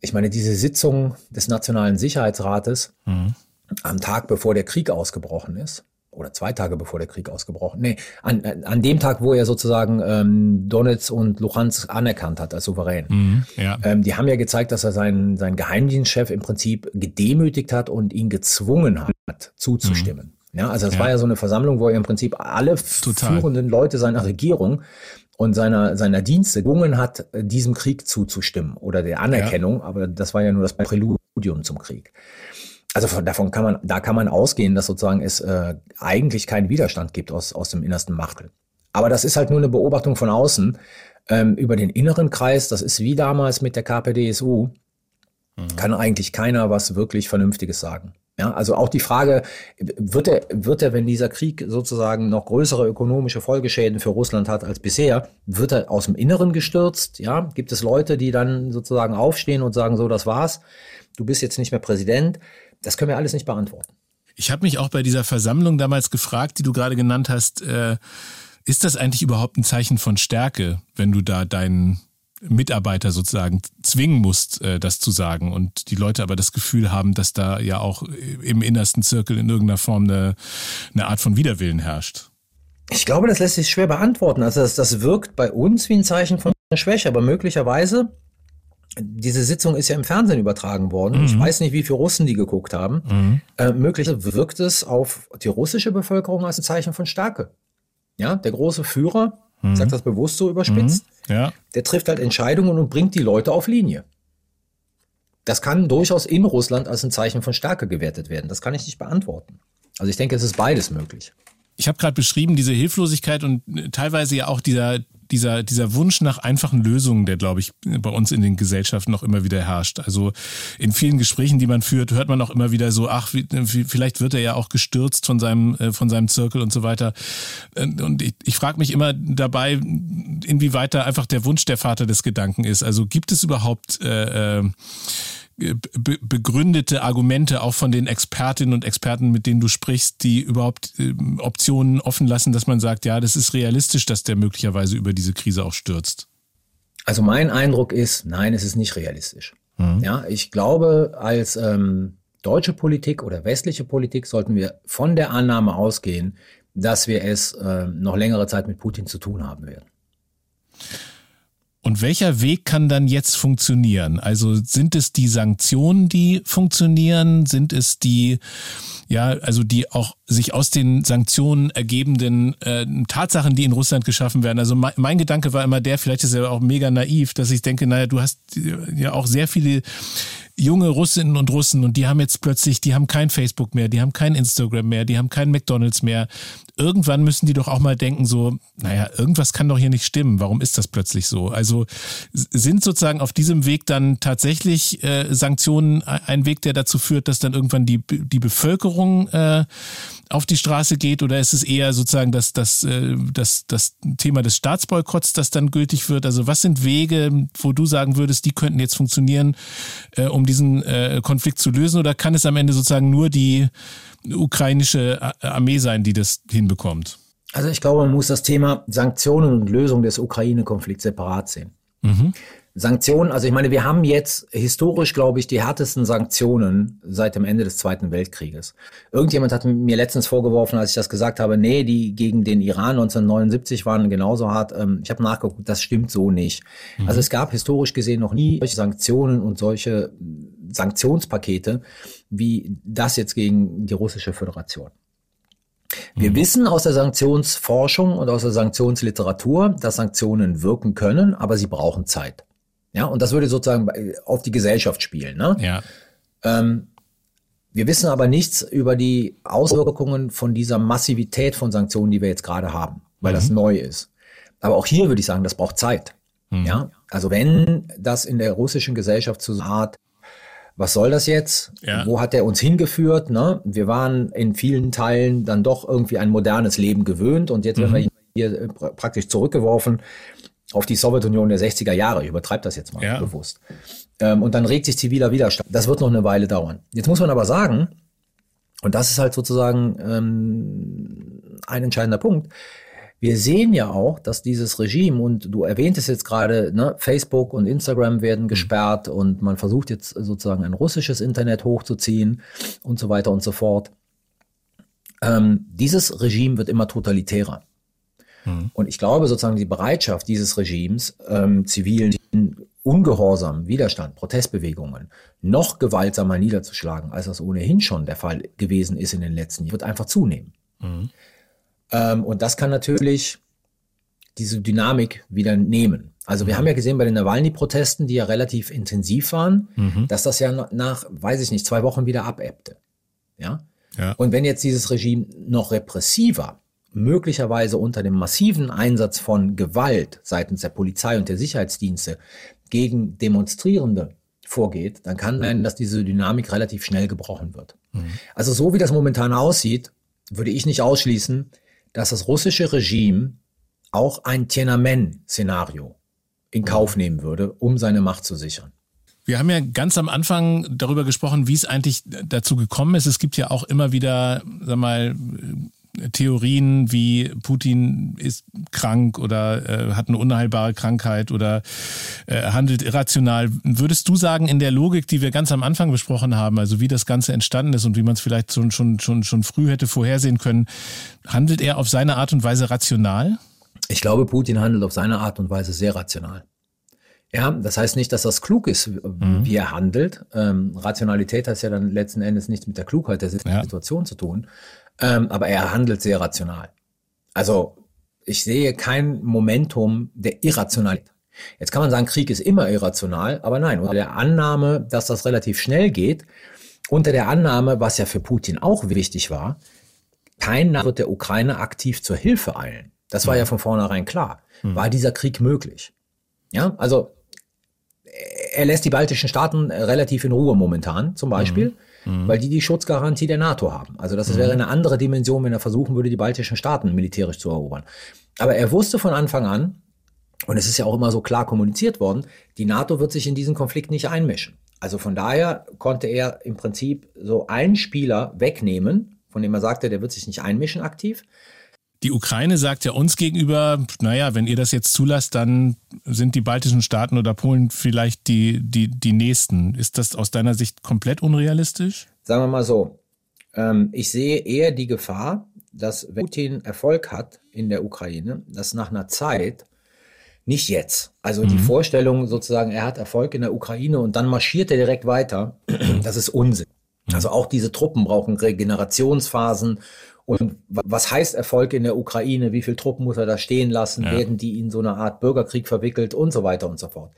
Ich meine, diese Sitzung des Nationalen Sicherheitsrates mhm. am Tag, bevor der Krieg ausgebrochen ist, oder zwei Tage bevor der Krieg ausgebrochen, nee, an, an dem Tag, wo er sozusagen ähm, Donetsk und Luhansk anerkannt hat als souverän. Mhm, ja. ähm, die haben ja gezeigt, dass er seinen, seinen Geheimdienstchef im Prinzip gedemütigt hat und ihn gezwungen hat, zuzustimmen. Mhm. Ja, also es ja. war ja so eine Versammlung, wo er im Prinzip alle Total. führenden Leute seiner Regierung und seiner, seiner Dienste gedwungen hat, diesem Krieg zuzustimmen oder der Anerkennung, ja. aber das war ja nur das Präludium zum Krieg. Also von, davon kann man, da kann man ausgehen, dass sozusagen es äh, eigentlich keinen Widerstand gibt aus, aus dem innersten Machtel. Aber das ist halt nur eine Beobachtung von außen. Ähm, über den inneren Kreis, das ist wie damals mit der KPDSU, mhm. kann eigentlich keiner was wirklich Vernünftiges sagen. Ja, also auch die Frage, wird er, wird er, wenn dieser Krieg sozusagen noch größere ökonomische Folgeschäden für Russland hat als bisher, wird er aus dem Inneren gestürzt? Ja, gibt es Leute, die dann sozusagen aufstehen und sagen, so, das war's, du bist jetzt nicht mehr Präsident? Das können wir alles nicht beantworten. Ich habe mich auch bei dieser Versammlung damals gefragt, die du gerade genannt hast, äh, ist das eigentlich überhaupt ein Zeichen von Stärke, wenn du da deinen Mitarbeiter sozusagen zwingen musst, äh, das zu sagen. Und die Leute aber das Gefühl haben, dass da ja auch im innersten Zirkel in irgendeiner Form eine, eine Art von Widerwillen herrscht. Ich glaube, das lässt sich schwer beantworten. Also das, das wirkt bei uns wie ein Zeichen von Schwäche, aber möglicherweise diese Sitzung ist ja im Fernsehen übertragen worden. Mhm. Ich weiß nicht, wie viele Russen die geguckt haben. Mhm. Äh, möglicherweise wirkt es auf die russische Bevölkerung als ein Zeichen von Stärke. Ja, der große Führer, mhm. sagt das bewusst so überspitzt, mhm. ja. der trifft halt Entscheidungen und bringt die Leute auf Linie. Das kann durchaus in Russland als ein Zeichen von Stärke gewertet werden. Das kann ich nicht beantworten. Also ich denke, es ist beides möglich. Ich habe gerade beschrieben, diese Hilflosigkeit und teilweise ja auch dieser dieser, dieser Wunsch nach einfachen Lösungen, der, glaube ich, bei uns in den Gesellschaften noch immer wieder herrscht. Also in vielen Gesprächen, die man führt, hört man auch immer wieder so, ach, vielleicht wird er ja auch gestürzt von seinem, äh, von seinem Zirkel und so weiter. Und ich, ich frage mich immer dabei, inwieweit da einfach der Wunsch der Vater des Gedanken ist. Also gibt es überhaupt äh, äh be begründete Argumente auch von den Expertinnen und Experten, mit denen du sprichst, die überhaupt äh, Optionen offen lassen, dass man sagt, ja, das ist realistisch, dass der möglicherweise über diese Krise auch stürzt? Also mein Eindruck ist, nein, es ist nicht realistisch. Mhm. Ja, ich glaube, als ähm, deutsche Politik oder westliche Politik sollten wir von der Annahme ausgehen, dass wir es äh, noch längere Zeit mit Putin zu tun haben werden. Und welcher Weg kann dann jetzt funktionieren? Also sind es die Sanktionen, die funktionieren? Sind es die, ja, also die auch sich aus den Sanktionen ergebenden äh, Tatsachen, die in Russland geschaffen werden? Also mein, mein Gedanke war immer der, vielleicht ist er auch mega naiv, dass ich denke, naja, du hast ja auch sehr viele junge Russinnen und Russen und die haben jetzt plötzlich, die haben kein Facebook mehr, die haben kein Instagram mehr, die haben kein McDonalds mehr. Irgendwann müssen die doch auch mal denken, so, naja, irgendwas kann doch hier nicht stimmen. Warum ist das plötzlich so? Also sind sozusagen auf diesem Weg dann tatsächlich äh, Sanktionen ein Weg, der dazu führt, dass dann irgendwann die, die Bevölkerung äh, auf die Straße geht oder ist es eher sozusagen das, das, äh, das, das Thema des Staatsboykotts, das dann gültig wird? Also was sind Wege, wo du sagen würdest, die könnten jetzt funktionieren, äh, um diesen äh, Konflikt zu lösen oder kann es am Ende sozusagen nur die ukrainische Armee sein, die das hinbekommt? Also ich glaube, man muss das Thema Sanktionen und Lösung des Ukraine-Konflikts separat sehen. Mhm. Sanktionen, also ich meine, wir haben jetzt historisch, glaube ich, die härtesten Sanktionen seit dem Ende des Zweiten Weltkrieges. Irgendjemand hat mir letztens vorgeworfen, als ich das gesagt habe, nee, die gegen den Iran 1979 waren genauso hart. Ähm, ich habe nachgeguckt, das stimmt so nicht. Mhm. Also es gab historisch gesehen noch nie solche Sanktionen und solche Sanktionspakete wie das jetzt gegen die russische Föderation. Wir mhm. wissen aus der Sanktionsforschung und aus der Sanktionsliteratur, dass Sanktionen wirken können, aber sie brauchen Zeit. Ja, und das würde sozusagen auf die Gesellschaft spielen. Ne? Ja. Ähm, wir wissen aber nichts über die Auswirkungen von dieser Massivität von Sanktionen, die wir jetzt gerade haben, weil mhm. das neu ist. Aber auch hier würde ich sagen, das braucht Zeit. Mhm. Ja, also wenn das in der russischen Gesellschaft zu so hart was soll das jetzt? Ja. Wo hat er uns hingeführt? Ne? Wir waren in vielen Teilen dann doch irgendwie ein modernes Leben gewöhnt und jetzt mhm. werden wir hier äh, praktisch zurückgeworfen auf die Sowjetunion der 60er Jahre. Ich übertreibe das jetzt mal ja. bewusst. Ähm, und dann regt sich ziviler Widerstand. Das wird noch eine Weile dauern. Jetzt muss man aber sagen, und das ist halt sozusagen ähm, ein entscheidender Punkt, wir sehen ja auch, dass dieses Regime, und du erwähntest jetzt gerade, ne, Facebook und Instagram werden mhm. gesperrt und man versucht jetzt sozusagen ein russisches Internet hochzuziehen und so weiter und so fort. Ähm, dieses Regime wird immer totalitärer. Mhm. Und ich glaube sozusagen die Bereitschaft dieses Regimes, ähm, zivilen Ungehorsam, Widerstand, Protestbewegungen noch gewaltsamer niederzuschlagen, als das ohnehin schon der Fall gewesen ist in den letzten Jahren, wird einfach zunehmen. Mhm. Ähm, und das kann natürlich diese Dynamik wieder nehmen. Also wir mhm. haben ja gesehen bei den Nawalny-Protesten, die ja relativ intensiv waren, mhm. dass das ja nach, weiß ich nicht, zwei Wochen wieder abebbte. Ja? ja. Und wenn jetzt dieses Regime noch repressiver, möglicherweise unter dem massiven Einsatz von Gewalt seitens der Polizei und der Sicherheitsdienste gegen Demonstrierende vorgeht, dann kann sein, dass diese Dynamik relativ schnell gebrochen wird. Mhm. Also so wie das momentan aussieht, würde ich nicht ausschließen, dass das russische Regime auch ein Tiananmen-Szenario in Kauf nehmen würde, um seine Macht zu sichern. Wir haben ja ganz am Anfang darüber gesprochen, wie es eigentlich dazu gekommen ist. Es gibt ja auch immer wieder, sag mal, Theorien wie Putin ist krank oder äh, hat eine unheilbare Krankheit oder äh, handelt irrational. Würdest du sagen, in der Logik, die wir ganz am Anfang besprochen haben, also wie das Ganze entstanden ist und wie man es vielleicht schon, schon, schon, schon früh hätte vorhersehen können, handelt er auf seine Art und Weise rational? Ich glaube, Putin handelt auf seine Art und Weise sehr rational. Ja, das heißt nicht, dass das klug ist, mhm. wie er handelt. Ähm, Rationalität hat ja dann letzten Endes nichts mit der Klugheit der Situation ja. zu tun. Ähm, aber er handelt sehr rational. Also ich sehe kein Momentum der Irrationalität. Jetzt kann man sagen, Krieg ist immer irrational, aber nein, unter der Annahme, dass das relativ schnell geht, unter der Annahme, was ja für Putin auch wichtig war, kein wird der Ukraine aktiv zur Hilfe eilen. Das war ja von vornherein klar. Hm. War dieser Krieg möglich? Ja, also er lässt die baltischen Staaten relativ in Ruhe momentan, zum Beispiel, mhm. weil die die Schutzgarantie der NATO haben. Also das mhm. wäre eine andere Dimension, wenn er versuchen würde, die baltischen Staaten militärisch zu erobern. Aber er wusste von Anfang an, und es ist ja auch immer so klar kommuniziert worden, die NATO wird sich in diesen Konflikt nicht einmischen. Also von daher konnte er im Prinzip so einen Spieler wegnehmen, von dem er sagte, der wird sich nicht einmischen aktiv. Die Ukraine sagt ja uns gegenüber, naja, wenn ihr das jetzt zulasst, dann sind die baltischen Staaten oder Polen vielleicht die, die, die nächsten. Ist das aus deiner Sicht komplett unrealistisch? Sagen wir mal so, ähm, ich sehe eher die Gefahr, dass wenn Putin Erfolg hat in der Ukraine, dass nach einer Zeit nicht jetzt. Also mhm. die Vorstellung sozusagen, er hat Erfolg in der Ukraine und dann marschiert er direkt weiter, das ist Unsinn. Also auch diese Truppen brauchen Regenerationsphasen. Und was heißt Erfolg in der Ukraine? Wie viele Truppen muss er da stehen lassen? Ja. Werden die in so eine Art Bürgerkrieg verwickelt und so weiter und so fort?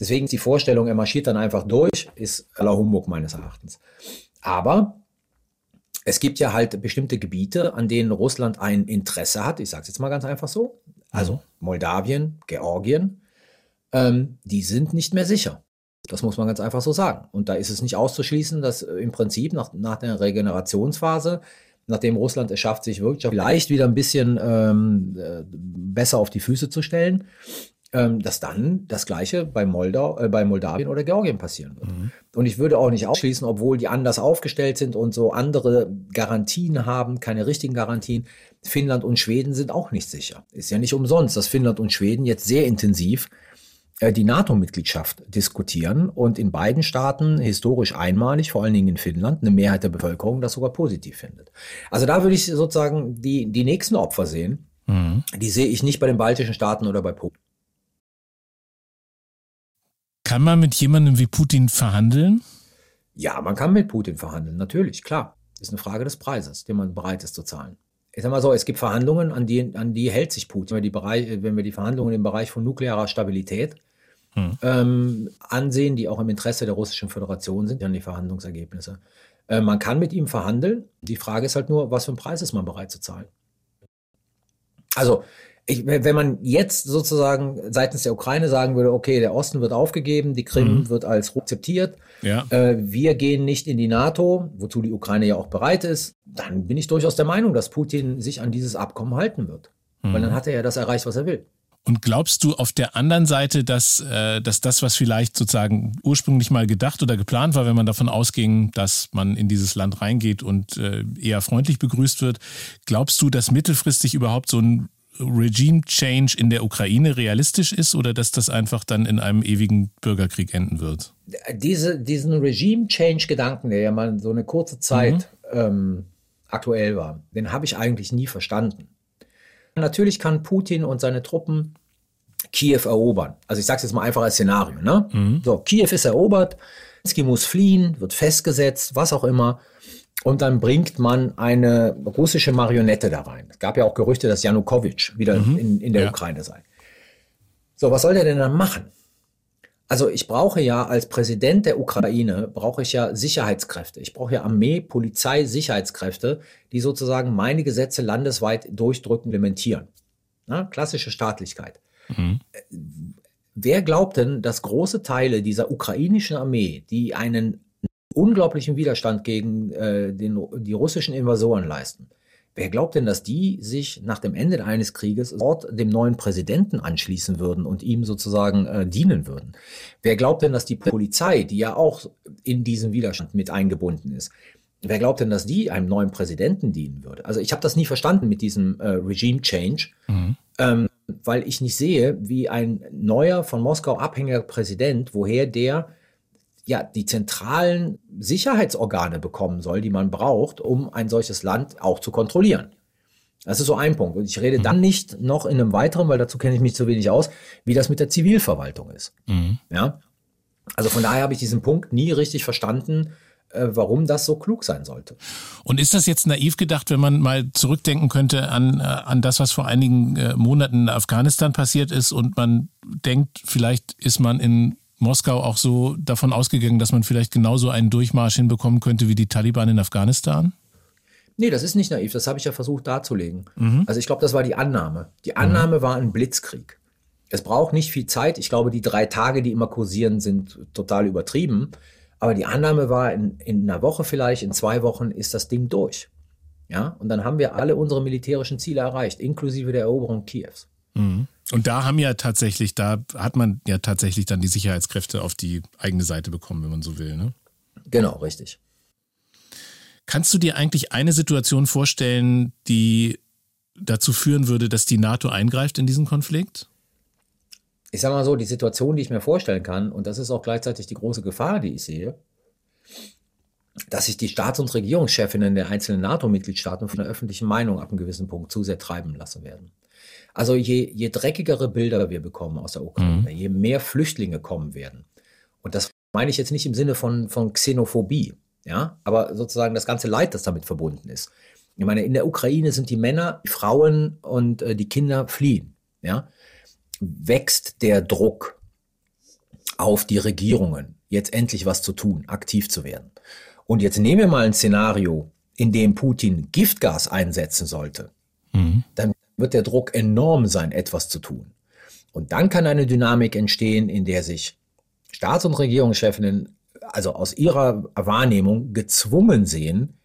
Deswegen ist die Vorstellung, er marschiert dann einfach durch, ist aller Humbug meines Erachtens. Aber es gibt ja halt bestimmte Gebiete, an denen Russland ein Interesse hat. Ich sage es jetzt mal ganz einfach so also Moldawien, Georgien, ähm, die sind nicht mehr sicher. Das muss man ganz einfach so sagen. Und da ist es nicht auszuschließen, dass äh, im Prinzip nach, nach der Regenerationsphase, nachdem Russland es schafft, sich wirklich vielleicht wieder ein bisschen ähm, äh, besser auf die Füße zu stellen, ähm, dass dann das Gleiche bei, Moldau, äh, bei Moldawien oder Georgien passieren wird. Mhm. Und ich würde auch nicht ausschließen, obwohl die anders aufgestellt sind und so andere Garantien haben, keine richtigen Garantien. Finnland und Schweden sind auch nicht sicher. Ist ja nicht umsonst, dass Finnland und Schweden jetzt sehr intensiv die NATO-Mitgliedschaft diskutieren und in beiden Staaten historisch einmalig, vor allen Dingen in Finnland, eine Mehrheit der Bevölkerung das sogar positiv findet. Also da würde ich sozusagen die, die nächsten Opfer sehen. Mhm. Die sehe ich nicht bei den baltischen Staaten oder bei Polen. Kann man mit jemandem wie Putin verhandeln? Ja, man kann mit Putin verhandeln, natürlich, klar. Ist eine Frage des Preises, den man bereit ist zu zahlen. Ich sag mal so, es gibt Verhandlungen, an die, an die hält sich Putin. Wenn wir die, Bereich, wenn wir die Verhandlungen im Bereich von nuklearer Stabilität hm. ähm, ansehen, die auch im Interesse der Russischen Föderation sind, dann die Verhandlungsergebnisse. Äh, man kann mit ihm verhandeln. Die Frage ist halt nur, was für einen Preis ist man bereit zu zahlen? Also, ich, wenn man jetzt sozusagen seitens der Ukraine sagen würde, okay, der Osten wird aufgegeben, die Krim mhm. wird als akzeptiert, ja. äh, wir gehen nicht in die NATO, wozu die Ukraine ja auch bereit ist, dann bin ich durchaus der Meinung, dass Putin sich an dieses Abkommen halten wird. Mhm. Weil dann hat er ja das erreicht, was er will. Und glaubst du auf der anderen Seite, dass, äh, dass das, was vielleicht sozusagen ursprünglich mal gedacht oder geplant war, wenn man davon ausging, dass man in dieses Land reingeht und äh, eher freundlich begrüßt wird, glaubst du, dass mittelfristig überhaupt so ein Regime Change in der Ukraine realistisch ist oder dass das einfach dann in einem ewigen Bürgerkrieg enden wird? Diese, diesen Regime Change Gedanken, der ja mal so eine kurze Zeit mhm. ähm, aktuell war, den habe ich eigentlich nie verstanden. Natürlich kann Putin und seine Truppen Kiew erobern. Also ich sage es jetzt mal einfach als Szenario. Ne? Mhm. So, Kiew ist erobert, Zelensky muss fliehen, wird festgesetzt, was auch immer und dann bringt man eine russische Marionette da rein. Es gab ja auch Gerüchte, dass Janukowitsch wieder mhm. in, in der ja. Ukraine sei. So, was soll der denn dann machen? Also ich brauche ja als Präsident der Ukraine, brauche ich ja Sicherheitskräfte. Ich brauche ja Armee, Polizei, Sicherheitskräfte, die sozusagen meine Gesetze landesweit durchdrücken, implementieren. Na, klassische Staatlichkeit. Mhm. Wer glaubt denn, dass große Teile dieser ukrainischen Armee, die einen unglaublichen Widerstand gegen äh, den, die russischen Invasoren leisten. Wer glaubt denn, dass die sich nach dem Ende eines Krieges dort dem neuen Präsidenten anschließen würden und ihm sozusagen äh, dienen würden? Wer glaubt denn, dass die Polizei, die ja auch in diesen Widerstand mit eingebunden ist, wer glaubt denn, dass die einem neuen Präsidenten dienen würde? Also ich habe das nie verstanden mit diesem äh, Regime Change, mhm. ähm, weil ich nicht sehe, wie ein neuer von Moskau abhängiger Präsident, woher der ja, die zentralen Sicherheitsorgane bekommen soll, die man braucht, um ein solches Land auch zu kontrollieren. Das ist so ein Punkt. Und ich rede mhm. dann nicht noch in einem weiteren, weil dazu kenne ich mich zu wenig aus, wie das mit der Zivilverwaltung ist. Mhm. Ja. Also von daher habe ich diesen Punkt nie richtig verstanden, äh, warum das so klug sein sollte. Und ist das jetzt naiv gedacht, wenn man mal zurückdenken könnte an, äh, an das, was vor einigen äh, Monaten in Afghanistan passiert ist und man denkt, vielleicht ist man in Moskau auch so davon ausgegangen, dass man vielleicht genauso einen Durchmarsch hinbekommen könnte wie die Taliban in Afghanistan? Nee, das ist nicht naiv, das habe ich ja versucht darzulegen. Mhm. Also ich glaube, das war die Annahme. Die Annahme mhm. war ein Blitzkrieg. Es braucht nicht viel Zeit. Ich glaube, die drei Tage, die immer kursieren, sind total übertrieben. Aber die Annahme war, in, in einer Woche vielleicht, in zwei Wochen ist das Ding durch. Ja, und dann haben wir alle unsere militärischen Ziele erreicht, inklusive der Eroberung Kiews. Mhm. Und da haben ja tatsächlich, da hat man ja tatsächlich dann die Sicherheitskräfte auf die eigene Seite bekommen, wenn man so will. Ne? Genau, richtig. Kannst du dir eigentlich eine Situation vorstellen, die dazu führen würde, dass die NATO eingreift in diesen Konflikt? Ich sage mal so, die Situation, die ich mir vorstellen kann, und das ist auch gleichzeitig die große Gefahr, die ich sehe, dass sich die Staats- und Regierungschefinnen der einzelnen NATO-Mitgliedstaaten von der öffentlichen Meinung ab einem gewissen Punkt zu sehr treiben lassen werden. Also je, je dreckigere Bilder wir bekommen aus der Ukraine, mhm. je mehr Flüchtlinge kommen werden. Und das meine ich jetzt nicht im Sinne von, von Xenophobie, ja, aber sozusagen das ganze Leid, das damit verbunden ist. Ich meine, in der Ukraine sind die Männer, die Frauen und äh, die Kinder fliehen, ja. Wächst der Druck auf die Regierungen, jetzt endlich was zu tun, aktiv zu werden. Und jetzt nehmen wir mal ein Szenario, in dem Putin Giftgas einsetzen sollte. Mhm. Dann wird der Druck enorm sein, etwas zu tun. Und dann kann eine Dynamik entstehen, in der sich Staats- und Regierungschefinnen also aus ihrer Wahrnehmung gezwungen sehen,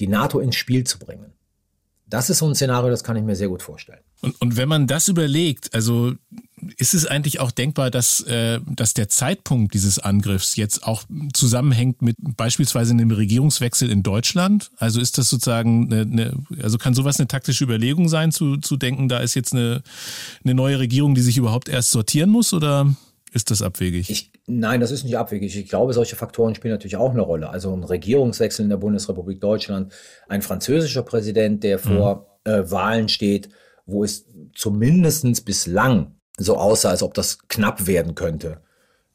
die NATO ins Spiel zu bringen. Das ist so ein Szenario, das kann ich mir sehr gut vorstellen. Und, und wenn man das überlegt, also ist es eigentlich auch denkbar, dass, äh, dass der Zeitpunkt dieses Angriffs jetzt auch zusammenhängt mit beispielsweise einem Regierungswechsel in Deutschland? Also ist das sozusagen eine, eine, also kann sowas eine taktische Überlegung sein, zu, zu denken, da ist jetzt eine, eine neue Regierung, die sich überhaupt erst sortieren muss oder ist das abwegig? Ich, nein, das ist nicht abwegig. Ich glaube, solche Faktoren spielen natürlich auch eine Rolle. Also ein Regierungswechsel in der Bundesrepublik Deutschland, ein französischer Präsident, der vor mhm. äh, Wahlen steht, wo es zumindest bislang so aussah, als ob das knapp werden könnte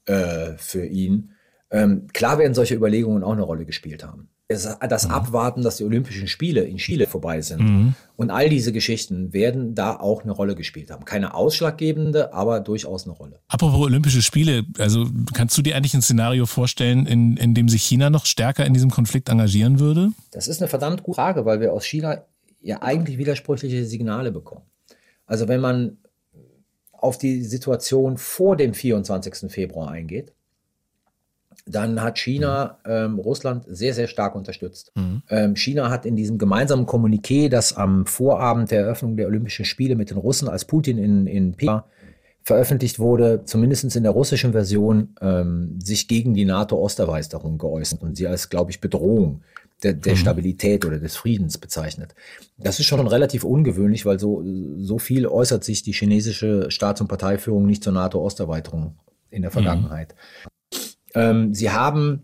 äh, für ihn. Ähm, klar werden solche Überlegungen auch eine Rolle gespielt haben. Es, das mhm. Abwarten, dass die Olympischen Spiele in Chile vorbei sind mhm. und all diese Geschichten werden da auch eine Rolle gespielt haben. Keine ausschlaggebende, aber durchaus eine Rolle. Apropos Olympische Spiele, also kannst du dir eigentlich ein Szenario vorstellen, in, in dem sich China noch stärker in diesem Konflikt engagieren würde? Das ist eine verdammt gute Frage, weil wir aus China ja eigentlich widersprüchliche Signale bekommen. Also wenn man auf die Situation vor dem 24. Februar eingeht, dann hat China mhm. ähm, Russland sehr, sehr stark unterstützt. Mhm. Ähm, China hat in diesem gemeinsamen Kommuniqué, das am Vorabend der Eröffnung der Olympischen Spiele mit den Russen, als Putin in, in Peking veröffentlicht wurde, zumindest in der russischen Version, ähm, sich gegen die NATO-Osterweiterung geäußert und sie als, glaube ich, Bedrohung der, der mhm. Stabilität oder des Friedens bezeichnet. Das ist schon relativ ungewöhnlich, weil so, so viel äußert sich die chinesische Staats- und Parteiführung nicht zur NATO-Osterweiterung in der mhm. Vergangenheit. Mhm. Ähm, sie haben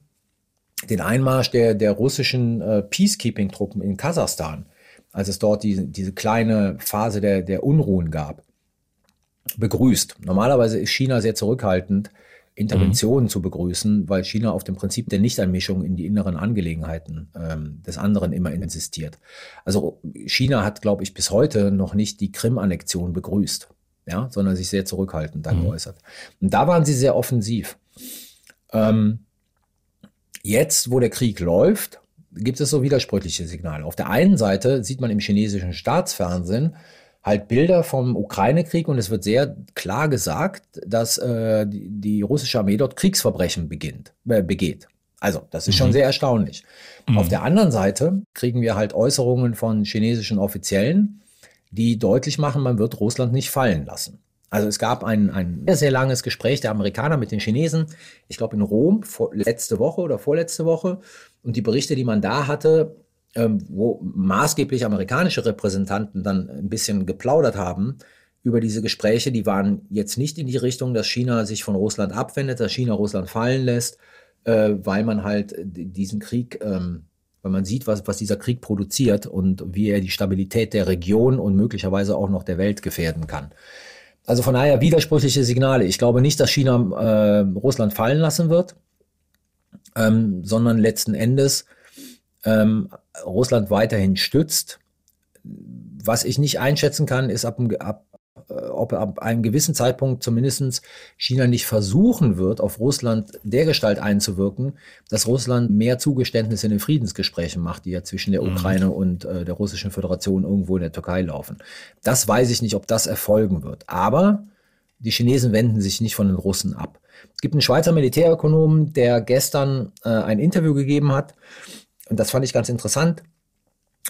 den Einmarsch der, der russischen äh, Peacekeeping-Truppen in Kasachstan, als es dort die, diese kleine Phase der, der Unruhen gab, begrüßt. Normalerweise ist China sehr zurückhaltend, Interventionen mhm. zu begrüßen, weil China auf dem Prinzip der Nichteinmischung in die inneren Angelegenheiten ähm, des anderen immer insistiert. Also China hat, glaube ich, bis heute noch nicht die Krim-Annexion begrüßt, ja, sondern sich sehr zurückhaltend da mhm. geäußert. Und da waren sie sehr offensiv. Ähm, jetzt, wo der Krieg läuft, gibt es so widersprüchliche Signale. Auf der einen Seite sieht man im chinesischen Staatsfernsehen, halt Bilder vom Ukraine-Krieg und es wird sehr klar gesagt, dass äh, die, die, russische Armee dort Kriegsverbrechen beginnt, äh, begeht. Also, das ist mhm. schon sehr erstaunlich. Mhm. Auf der anderen Seite kriegen wir halt Äußerungen von chinesischen Offiziellen, die deutlich machen, man wird Russland nicht fallen lassen. Also es gab ein, ein sehr, sehr langes Gespräch der Amerikaner mit den Chinesen, ich glaube in Rom, vor, letzte Woche oder vorletzte Woche. Und die Berichte, die man da hatte, wo maßgeblich amerikanische Repräsentanten dann ein bisschen geplaudert haben über diese Gespräche, die waren jetzt nicht in die Richtung, dass China sich von Russland abwendet, dass China Russland fallen lässt, äh, weil man halt diesen Krieg ähm, weil man sieht, was, was dieser Krieg produziert und wie er die Stabilität der Region und möglicherweise auch noch der Welt gefährden kann. Also von daher widersprüchliche Signale. Ich glaube nicht, dass China äh, Russland fallen lassen wird, ähm, sondern letzten Endes ähm, Russland weiterhin stützt. Was ich nicht einschätzen kann, ist ab, ab äh, ob ab einem gewissen Zeitpunkt zumindest China nicht versuchen wird, auf Russland dergestalt einzuwirken, dass Russland mehr Zugeständnisse in den Friedensgesprächen macht, die ja zwischen der mhm. Ukraine und äh, der Russischen Föderation irgendwo in der Türkei laufen. Das weiß ich nicht, ob das erfolgen wird. Aber die Chinesen wenden sich nicht von den Russen ab. Es gibt einen Schweizer Militärökonomen, der gestern äh, ein Interview gegeben hat, und das fand ich ganz interessant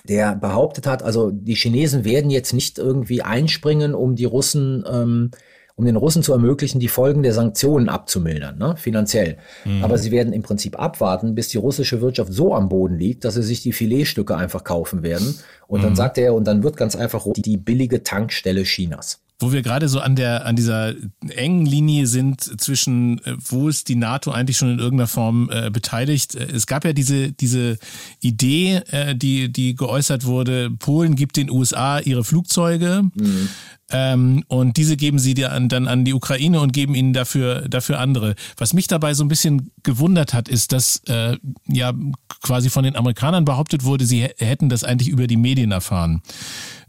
der behauptet hat, also die Chinesen werden jetzt nicht irgendwie einspringen, um die Russen, ähm, um den Russen zu ermöglichen, die Folgen der Sanktionen abzumildern, ne, finanziell. Mhm. Aber sie werden im Prinzip abwarten, bis die russische Wirtschaft so am Boden liegt, dass sie sich die Filetstücke einfach kaufen werden. Und mhm. dann sagt er, und dann wird ganz einfach die billige Tankstelle Chinas wo wir gerade so an der an dieser engen Linie sind zwischen äh, wo ist die NATO eigentlich schon in irgendeiner Form äh, beteiligt. Äh, es gab ja diese diese Idee, äh, die die geäußert wurde. Polen gibt den USA ihre Flugzeuge. Mhm. Ähm, und diese geben sie dann, dann an die Ukraine und geben ihnen dafür, dafür andere. Was mich dabei so ein bisschen gewundert hat, ist, dass äh, ja quasi von den Amerikanern behauptet wurde, sie hätten das eigentlich über die Medien erfahren.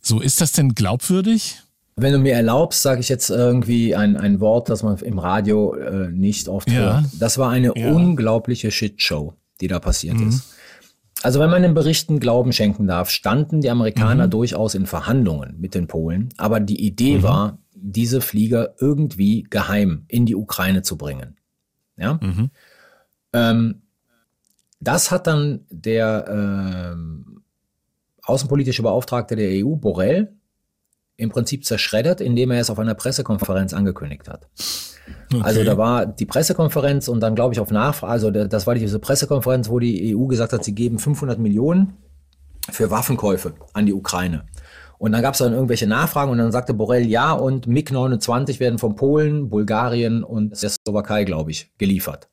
So, ist das denn glaubwürdig? Wenn du mir erlaubst, sage ich jetzt irgendwie ein, ein Wort, das man im Radio äh, nicht oft ja. hört. Das war eine ja. unglaubliche Shitshow, die da passiert mhm. ist. Also wenn man den Berichten Glauben schenken darf, standen die Amerikaner mhm. durchaus in Verhandlungen mit den Polen, aber die Idee mhm. war, diese Flieger irgendwie geheim in die Ukraine zu bringen. Ja. Mhm. Ähm, das hat dann der ähm, außenpolitische Beauftragte der EU, Borrell, im Prinzip zerschreddert, indem er es auf einer Pressekonferenz angekündigt hat. Okay. Also da war die Pressekonferenz und dann glaube ich auf Nachfrage, also das war diese Pressekonferenz, wo die EU gesagt hat, sie geben 500 Millionen für Waffenkäufe an die Ukraine. Und dann gab es dann irgendwelche Nachfragen und dann sagte Borrell ja und MiG-29 werden von Polen, Bulgarien und der Slowakei, glaube ich, geliefert.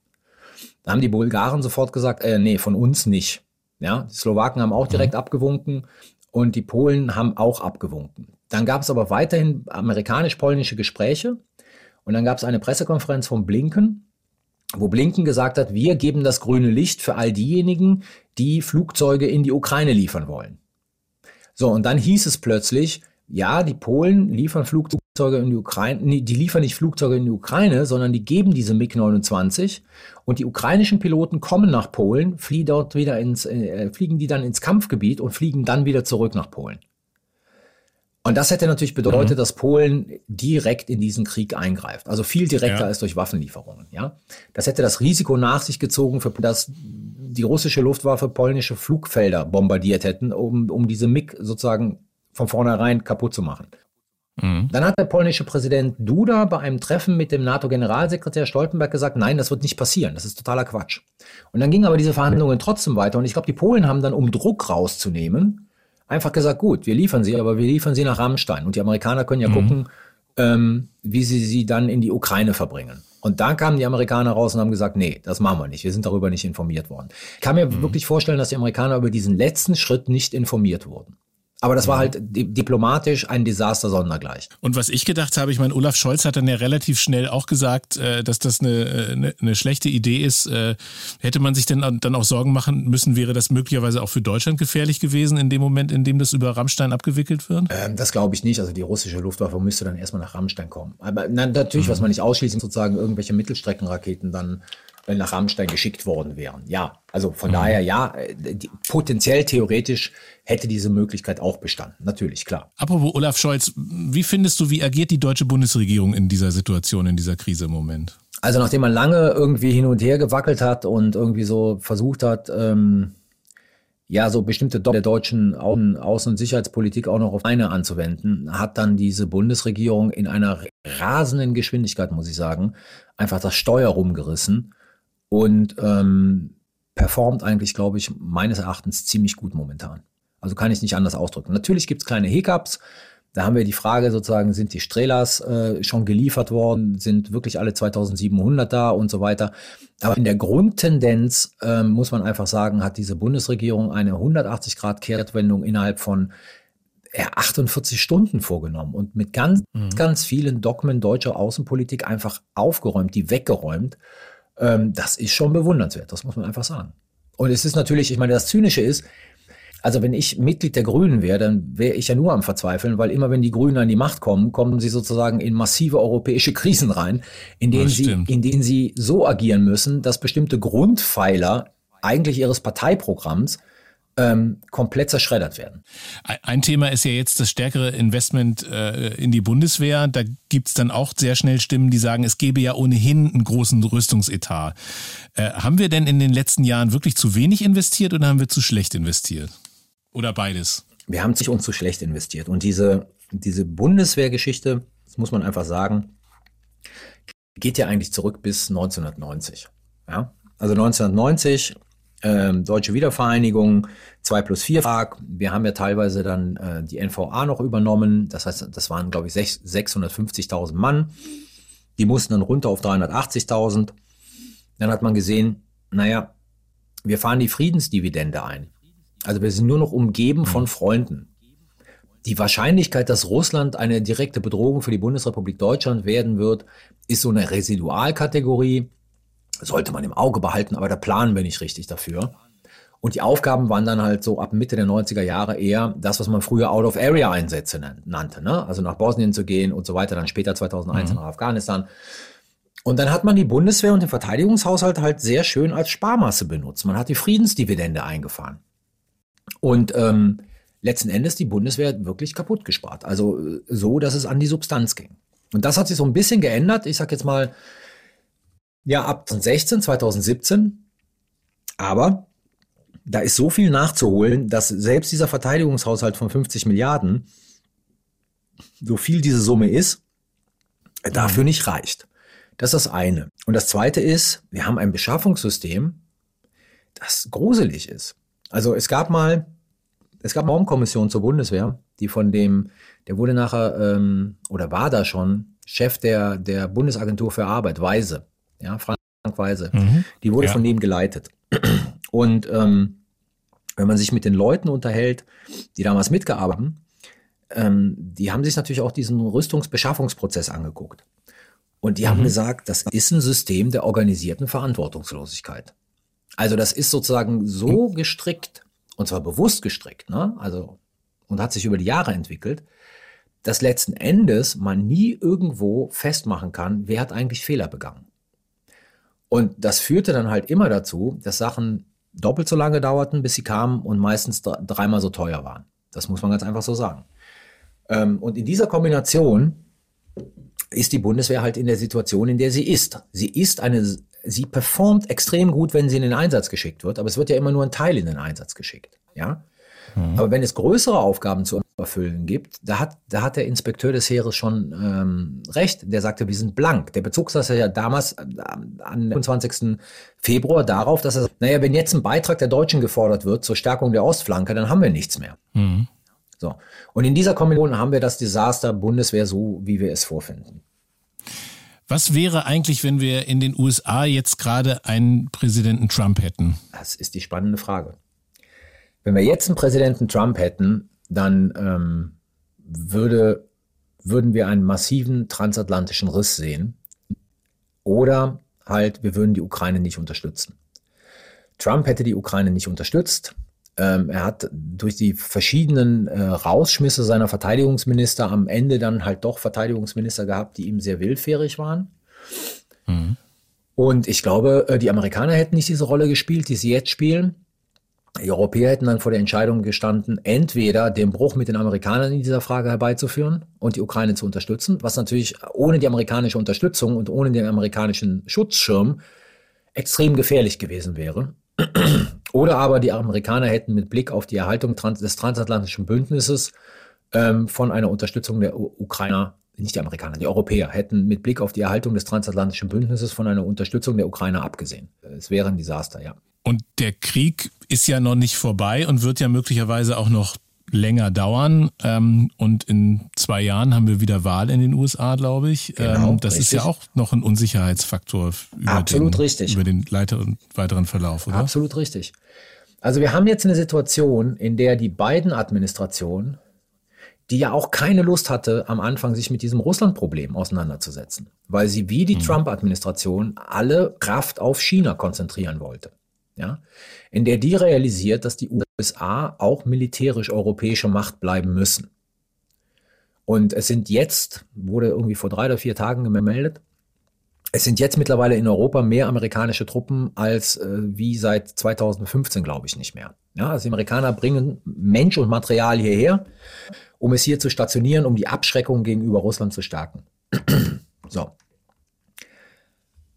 Da haben die Bulgaren sofort gesagt, äh, nee, von uns nicht. Ja, die Slowaken haben auch direkt mhm. abgewunken und die Polen haben auch abgewunken. Dann gab es aber weiterhin amerikanisch-polnische Gespräche und dann gab es eine Pressekonferenz von Blinken, wo Blinken gesagt hat, wir geben das grüne Licht für all diejenigen, die Flugzeuge in die Ukraine liefern wollen. So, und dann hieß es plötzlich, ja, die Polen liefern Flugzeuge in die Ukraine, die liefern nicht Flugzeuge in die Ukraine, sondern die geben diese MiG-29 und die ukrainischen Piloten kommen nach Polen, fliegen dort wieder ins, äh, fliegen die dann ins Kampfgebiet und fliegen dann wieder zurück nach Polen. Und das hätte natürlich bedeutet, mhm. dass Polen direkt in diesen Krieg eingreift. Also viel direkter ja. als durch Waffenlieferungen. Ja, das hätte das Risiko nach sich gezogen, für, dass die russische Luftwaffe polnische Flugfelder bombardiert hätten, um, um diese MiG sozusagen von vornherein kaputt zu machen. Mhm. Dann hat der polnische Präsident Duda bei einem Treffen mit dem NATO-Generalsekretär Stoltenberg gesagt, nein, das wird nicht passieren, das ist totaler Quatsch. Und dann gingen aber diese Verhandlungen trotzdem weiter und ich glaube, die Polen haben dann, um Druck rauszunehmen, einfach gesagt, gut, wir liefern sie, aber wir liefern sie nach Rammstein. Und die Amerikaner können ja mhm. gucken, ähm, wie sie sie dann in die Ukraine verbringen. Und da kamen die Amerikaner raus und haben gesagt, nee, das machen wir nicht. Wir sind darüber nicht informiert worden. Ich kann mir mhm. wirklich vorstellen, dass die Amerikaner über diesen letzten Schritt nicht informiert wurden. Aber das war halt diplomatisch ein Desaster sondergleich. Und was ich gedacht habe, ich meine, Olaf Scholz hat dann ja relativ schnell auch gesagt, äh, dass das eine, eine, eine schlechte Idee ist. Äh, hätte man sich denn dann auch Sorgen machen müssen, wäre das möglicherweise auch für Deutschland gefährlich gewesen in dem Moment, in dem das über Rammstein abgewickelt wird? Ähm, das glaube ich nicht. Also die russische Luftwaffe müsste dann erstmal nach Rammstein kommen. Aber na, natürlich, mhm. was man nicht ausschließt, sozusagen irgendwelche Mittelstreckenraketen dann nach Rammstein geschickt worden wären. Ja, also von mhm. daher ja, äh, die, potenziell theoretisch hätte diese Möglichkeit auch bestanden. Natürlich, klar. Apropos Olaf Scholz, wie findest du, wie agiert die deutsche Bundesregierung in dieser Situation, in dieser Krise im Moment? Also nachdem man lange irgendwie hin und her gewackelt hat und irgendwie so versucht hat, ähm, ja, so bestimmte der deutschen Außen- und Sicherheitspolitik auch noch auf eine anzuwenden, hat dann diese Bundesregierung in einer rasenden Geschwindigkeit, muss ich sagen, einfach das Steuer rumgerissen und ähm, performt eigentlich, glaube ich, meines Erachtens ziemlich gut momentan. Also kann ich nicht anders ausdrücken. Natürlich gibt es kleine Hiccups. Da haben wir die Frage sozusagen, sind die Strelas äh, schon geliefert worden, sind wirklich alle 2700 da und so weiter. Aber in der Grundtendenz ähm, muss man einfach sagen, hat diese Bundesregierung eine 180 Grad Kehrtwendung innerhalb von ja, 48 Stunden vorgenommen und mit ganz, mhm. ganz vielen Dogmen deutscher Außenpolitik einfach aufgeräumt, die weggeräumt. Ähm, das ist schon bewundernswert, das muss man einfach sagen. Und es ist natürlich, ich meine, das Zynische ist, also wenn ich Mitglied der Grünen wäre, dann wäre ich ja nur am Verzweifeln, weil immer wenn die Grünen an die Macht kommen, kommen sie sozusagen in massive europäische Krisen rein, in denen, sie, in denen sie so agieren müssen, dass bestimmte Grundpfeiler eigentlich ihres Parteiprogramms ähm, komplett zerschreddert werden. Ein Thema ist ja jetzt das stärkere Investment äh, in die Bundeswehr. Da gibt's dann auch sehr schnell Stimmen, die sagen, es gäbe ja ohnehin einen großen Rüstungsetat. Äh, haben wir denn in den letzten Jahren wirklich zu wenig investiert oder haben wir zu schlecht investiert? Oder beides? Wir haben sich uns zu schlecht investiert. Und diese, diese Bundeswehrgeschichte, das muss man einfach sagen, geht ja eigentlich zurück bis 1990. Ja? Also 1990, ähm, Deutsche Wiedervereinigung, 2 plus 4 Tag. Wir haben ja teilweise dann äh, die NVA noch übernommen. Das heißt, das waren, glaube ich, 650.000 Mann. Die mussten dann runter auf 380.000. Dann hat man gesehen, naja, wir fahren die Friedensdividende ein. Also wir sind nur noch umgeben mhm. von Freunden. Die Wahrscheinlichkeit, dass Russland eine direkte Bedrohung für die Bundesrepublik Deutschland werden wird, ist so eine Residualkategorie. Sollte man im Auge behalten, aber da planen wir nicht richtig dafür. Und die Aufgaben waren dann halt so ab Mitte der 90er Jahre eher das, was man früher Out-of-Area-Einsätze nannte. Ne? Also nach Bosnien zu gehen und so weiter, dann später 2001 mhm. nach Afghanistan. Und dann hat man die Bundeswehr und den Verteidigungshaushalt halt sehr schön als Sparmasse benutzt. Man hat die Friedensdividende eingefahren. Und ähm, letzten Endes die Bundeswehr wirklich kaputt gespart. Also äh, so, dass es an die Substanz ging. Und das hat sich so ein bisschen geändert. Ich sag jetzt mal, ja, ab 2016, 2017. Aber da ist so viel nachzuholen, dass selbst dieser Verteidigungshaushalt von 50 Milliarden, so viel diese Summe ist, dafür nicht reicht. Das ist das eine. Und das zweite ist, wir haben ein Beschaffungssystem, das gruselig ist. Also es gab mal, es gab eine Raumkommission zur Bundeswehr, die von dem, der wurde nachher, ähm, oder war da schon, Chef der, der Bundesagentur für Arbeit, Weise, ja, Frank Weise. Mhm. Die wurde ja. von dem geleitet. Und ähm, wenn man sich mit den Leuten unterhält, die damals mitgearbeitet haben, ähm, die haben sich natürlich auch diesen Rüstungsbeschaffungsprozess angeguckt. Und die mhm. haben gesagt, das ist ein System der organisierten Verantwortungslosigkeit. Also das ist sozusagen so gestrickt, und zwar bewusst gestrickt, ne? also und hat sich über die Jahre entwickelt, dass letzten Endes man nie irgendwo festmachen kann, wer hat eigentlich Fehler begangen. Und das führte dann halt immer dazu, dass Sachen doppelt so lange dauerten, bis sie kamen und meistens dreimal so teuer waren. Das muss man ganz einfach so sagen. Ähm, und in dieser Kombination ist die Bundeswehr halt in der Situation, in der sie ist. Sie ist eine sie performt extrem gut, wenn sie in den Einsatz geschickt wird, aber es wird ja immer nur ein Teil in den Einsatz geschickt. Ja? Mhm. Aber wenn es größere Aufgaben zu erfüllen gibt, da hat, da hat der Inspekteur des Heeres schon ähm, recht. Der sagte, wir sind blank. Der bezog das ja damals äh, am 25. Februar darauf, dass er, naja, wenn jetzt ein Beitrag der Deutschen gefordert wird zur Stärkung der Ostflanke, dann haben wir nichts mehr. Mhm. So. Und in dieser Kombination haben wir das Desaster Bundeswehr so, wie wir es vorfinden. Was wäre eigentlich, wenn wir in den USA jetzt gerade einen Präsidenten Trump hätten? Das ist die spannende Frage. Wenn wir jetzt einen Präsidenten Trump hätten, dann ähm, würde, würden wir einen massiven transatlantischen Riss sehen. Oder halt, wir würden die Ukraine nicht unterstützen. Trump hätte die Ukraine nicht unterstützt. Ähm, er hat durch die verschiedenen äh, Rausschmisse seiner Verteidigungsminister am Ende dann halt doch Verteidigungsminister gehabt, die ihm sehr willfährig waren. Mhm. Und ich glaube, äh, die Amerikaner hätten nicht diese Rolle gespielt, die sie jetzt spielen. Die Europäer hätten dann vor der Entscheidung gestanden, entweder den Bruch mit den Amerikanern in dieser Frage herbeizuführen und die Ukraine zu unterstützen, was natürlich ohne die amerikanische Unterstützung und ohne den amerikanischen Schutzschirm extrem gefährlich gewesen wäre. Oder aber die Amerikaner hätten mit Blick auf die Erhaltung des transatlantischen Bündnisses ähm, von einer Unterstützung der Ukrainer, nicht die Amerikaner, die Europäer, hätten mit Blick auf die Erhaltung des transatlantischen Bündnisses von einer Unterstützung der Ukrainer abgesehen. Es wäre ein Desaster, ja. Und der Krieg ist ja noch nicht vorbei und wird ja möglicherweise auch noch länger dauern. Ähm, und in zwei Jahren haben wir wieder Wahl in den USA, glaube ich. Genau, ähm, das richtig. ist ja auch noch ein Unsicherheitsfaktor über, Absolut den, richtig. über den weiteren, weiteren Verlauf, oder? Absolut richtig. Also wir haben jetzt eine Situation, in der die beiden Administrationen, die ja auch keine Lust hatte, am Anfang sich mit diesem Russland-Problem auseinanderzusetzen, weil sie wie die mhm. Trump-Administration alle Kraft auf China konzentrieren wollte. Ja? In der die realisiert, dass die USA auch militärisch europäische Macht bleiben müssen. Und es sind jetzt, wurde irgendwie vor drei oder vier Tagen gemeldet, es sind jetzt mittlerweile in Europa mehr amerikanische Truppen als äh, wie seit 2015, glaube ich, nicht mehr. Ja, also die Amerikaner bringen Mensch und Material hierher, um es hier zu stationieren, um die Abschreckung gegenüber Russland zu stärken. so.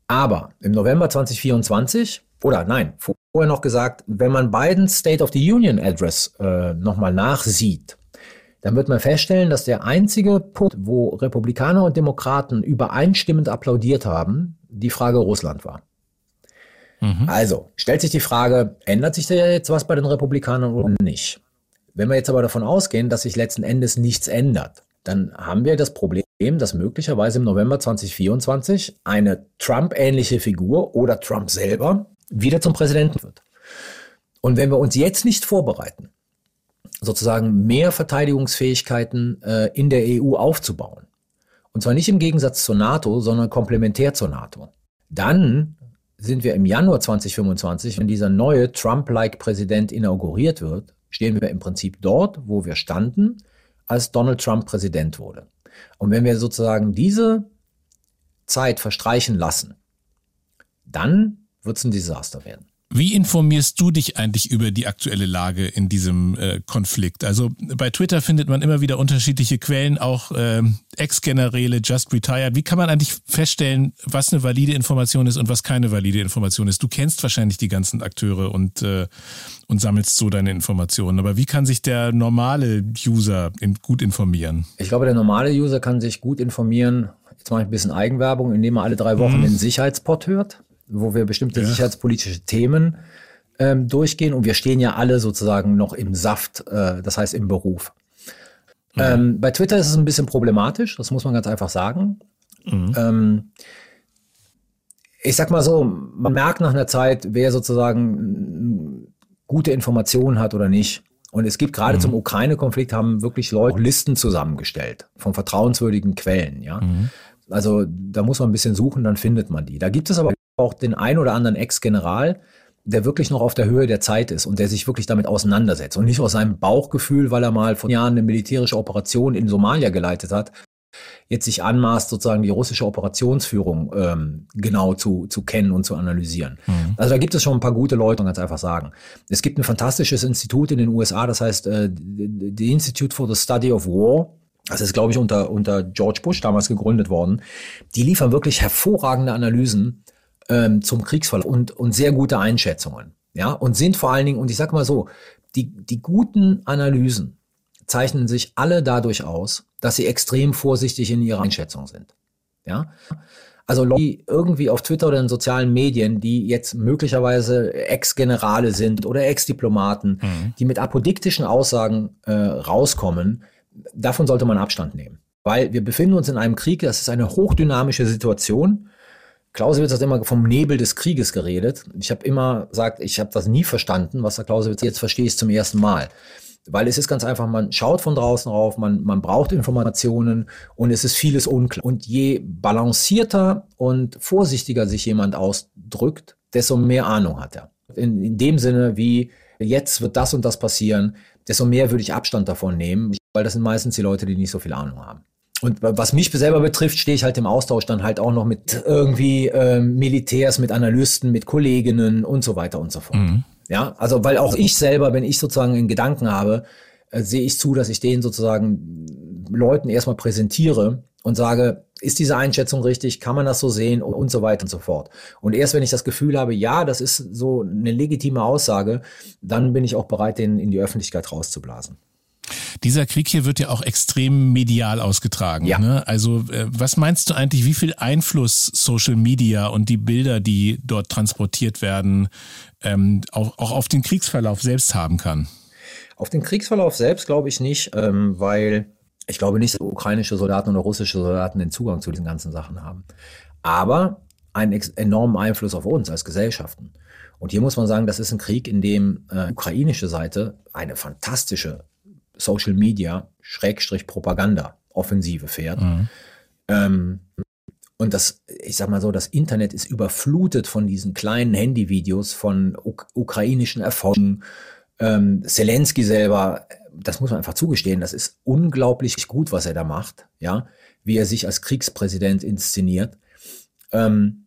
Aber im November 2024, oder nein, vorher noch gesagt, wenn man Biden State of the Union Address äh, nochmal nachsieht, dann wird man feststellen, dass der einzige Punkt, wo Republikaner und Demokraten übereinstimmend applaudiert haben, die Frage Russland war. Mhm. Also stellt sich die Frage, ändert sich da jetzt was bei den Republikanern oder nicht? Wenn wir jetzt aber davon ausgehen, dass sich letzten Endes nichts ändert, dann haben wir das Problem, dass möglicherweise im November 2024 eine Trump-ähnliche Figur oder Trump selber wieder zum Präsidenten wird. Und wenn wir uns jetzt nicht vorbereiten, sozusagen mehr Verteidigungsfähigkeiten äh, in der EU aufzubauen. Und zwar nicht im Gegensatz zur NATO, sondern komplementär zur NATO. Dann sind wir im Januar 2025, wenn dieser neue Trump-like Präsident inauguriert wird, stehen wir im Prinzip dort, wo wir standen, als Donald Trump Präsident wurde. Und wenn wir sozusagen diese Zeit verstreichen lassen, dann wird es ein Desaster werden. Wie informierst du dich eigentlich über die aktuelle Lage in diesem äh, Konflikt? Also bei Twitter findet man immer wieder unterschiedliche Quellen, auch äh, Ex-Generäle, just retired. Wie kann man eigentlich feststellen, was eine valide Information ist und was keine valide Information ist? Du kennst wahrscheinlich die ganzen Akteure und, äh, und sammelst so deine Informationen. Aber wie kann sich der normale User in, gut informieren? Ich glaube, der normale User kann sich gut informieren. Jetzt mache ich ein bisschen Eigenwerbung, indem er alle drei Wochen mhm. den Sicherheitspot hört wo wir bestimmte ja. sicherheitspolitische Themen ähm, durchgehen. Und wir stehen ja alle sozusagen noch im Saft, äh, das heißt im Beruf. Mhm. Ähm, bei Twitter ist es ein bisschen problematisch, das muss man ganz einfach sagen. Mhm. Ähm, ich sag mal so, man merkt nach einer Zeit, wer sozusagen gute Informationen hat oder nicht. Und es gibt gerade mhm. zum Ukraine-Konflikt haben wirklich Leute Listen zusammengestellt von vertrauenswürdigen Quellen, ja. Mhm. Also da muss man ein bisschen suchen, dann findet man die. Da gibt es aber auch den ein oder anderen Ex-General, der wirklich noch auf der Höhe der Zeit ist und der sich wirklich damit auseinandersetzt und nicht aus seinem Bauchgefühl, weil er mal vor Jahren eine militärische Operation in Somalia geleitet hat, jetzt sich anmaßt, sozusagen die russische Operationsführung ähm, genau zu, zu kennen und zu analysieren. Mhm. Also da gibt es schon ein paar gute Leute, ganz einfach sagen. Es gibt ein fantastisches Institut in den USA, das heißt äh, the Institute for the Study of War. Das ist, glaube ich, unter, unter George Bush damals gegründet worden. Die liefern wirklich hervorragende Analysen ähm, zum Kriegsverlauf und, und sehr gute Einschätzungen. Ja, und sind vor allen Dingen, und ich sag mal so, die, die guten Analysen zeichnen sich alle dadurch aus, dass sie extrem vorsichtig in ihrer Einschätzung sind. Ja, also Leute, die irgendwie auf Twitter oder in sozialen Medien, die jetzt möglicherweise Ex-Generale sind oder Ex-Diplomaten, mhm. die mit apodiktischen Aussagen äh, rauskommen, davon sollte man Abstand nehmen. Weil wir befinden uns in einem Krieg, das ist eine hochdynamische Situation. Clausewitz hat immer vom Nebel des Krieges geredet. Ich habe immer gesagt, ich habe das nie verstanden, was der Clausewitz jetzt verstehe ich zum ersten Mal. Weil es ist ganz einfach, man schaut von draußen rauf, man, man braucht Informationen und es ist vieles unklar. Und je balancierter und vorsichtiger sich jemand ausdrückt, desto mehr Ahnung hat er. In, in dem Sinne, wie jetzt wird das und das passieren, desto mehr würde ich Abstand davon nehmen, weil das sind meistens die Leute, die nicht so viel Ahnung haben. Und was mich selber betrifft, stehe ich halt im Austausch dann halt auch noch mit irgendwie äh, Militärs, mit Analysten, mit Kolleginnen und so weiter und so fort. Mhm. Ja, also weil auch ich selber, wenn ich sozusagen einen Gedanken habe, äh, sehe ich zu, dass ich den sozusagen Leuten erstmal präsentiere und sage, ist diese Einschätzung richtig? Kann man das so sehen? Und, und so weiter und so fort. Und erst wenn ich das Gefühl habe, ja, das ist so eine legitime Aussage, dann bin ich auch bereit, den in die Öffentlichkeit rauszublasen. Dieser Krieg hier wird ja auch extrem medial ausgetragen. Ja. Ne? Also äh, was meinst du eigentlich, wie viel Einfluss Social Media und die Bilder, die dort transportiert werden, ähm, auch, auch auf den Kriegsverlauf selbst haben kann? Auf den Kriegsverlauf selbst glaube ich nicht, ähm, weil ich glaube nicht, dass ukrainische Soldaten oder russische Soldaten den Zugang zu diesen ganzen Sachen haben. Aber einen enormen Einfluss auf uns als Gesellschaften. Und hier muss man sagen, das ist ein Krieg, in dem äh, ukrainische Seite eine fantastische Social Media Schrägstrich Propaganda Offensive fährt. Mhm. Ähm, und das, ich sag mal so, das Internet ist überflutet von diesen kleinen Handyvideos von uk ukrainischen Erfolgen. Ähm, Zelensky selber, das muss man einfach zugestehen, das ist unglaublich gut, was er da macht, ja, wie er sich als Kriegspräsident inszeniert. Ähm,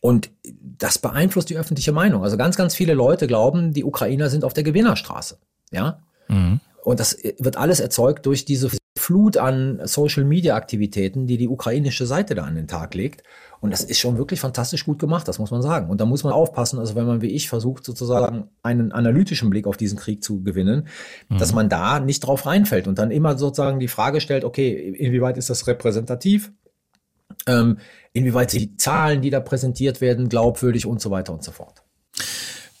und das beeinflusst die öffentliche Meinung. Also ganz, ganz viele Leute glauben, die Ukrainer sind auf der Gewinnerstraße, ja. Mhm. Und das wird alles erzeugt durch diese Flut an Social-Media-Aktivitäten, die die ukrainische Seite da an den Tag legt. Und das ist schon wirklich fantastisch gut gemacht, das muss man sagen. Und da muss man aufpassen, also wenn man wie ich versucht, sozusagen einen analytischen Blick auf diesen Krieg zu gewinnen, mhm. dass man da nicht drauf reinfällt und dann immer sozusagen die Frage stellt, okay, inwieweit ist das repräsentativ? Ähm, inwieweit sind die Zahlen, die da präsentiert werden, glaubwürdig und so weiter und so fort.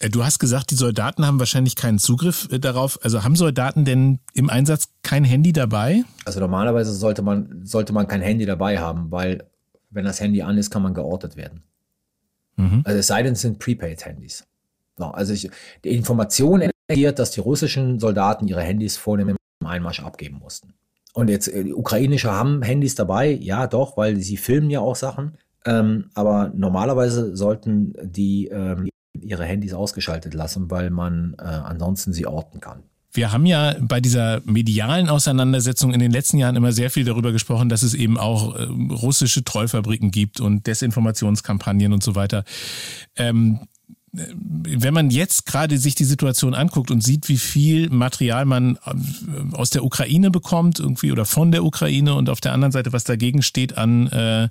Äh, du hast gesagt, die Soldaten haben wahrscheinlich keinen Zugriff äh, darauf. Also haben Soldaten denn im Einsatz kein Handy dabei? Also normalerweise sollte man, sollte man kein Handy dabei haben, weil wenn das Handy an ist, kann man geortet werden. Mhm. Also es sei denn, es sind Prepaid-Handys. Also ich, die Information ergiert, dass die russischen Soldaten ihre Handys vor dem Einmarsch abgeben mussten. Und jetzt, äh, die ukrainische haben Handys dabei, ja doch, weil sie filmen ja auch Sachen. Ähm, aber normalerweise sollten die ähm, ihre Handys ausgeschaltet lassen, weil man äh, ansonsten sie orten kann. Wir haben ja bei dieser medialen Auseinandersetzung in den letzten Jahren immer sehr viel darüber gesprochen, dass es eben auch äh, russische Trollfabriken gibt und Desinformationskampagnen und so weiter. Ähm, wenn man jetzt gerade sich die Situation anguckt und sieht, wie viel Material man äh, aus der Ukraine bekommt, irgendwie oder von der Ukraine und auf der anderen Seite, was dagegen steht an äh,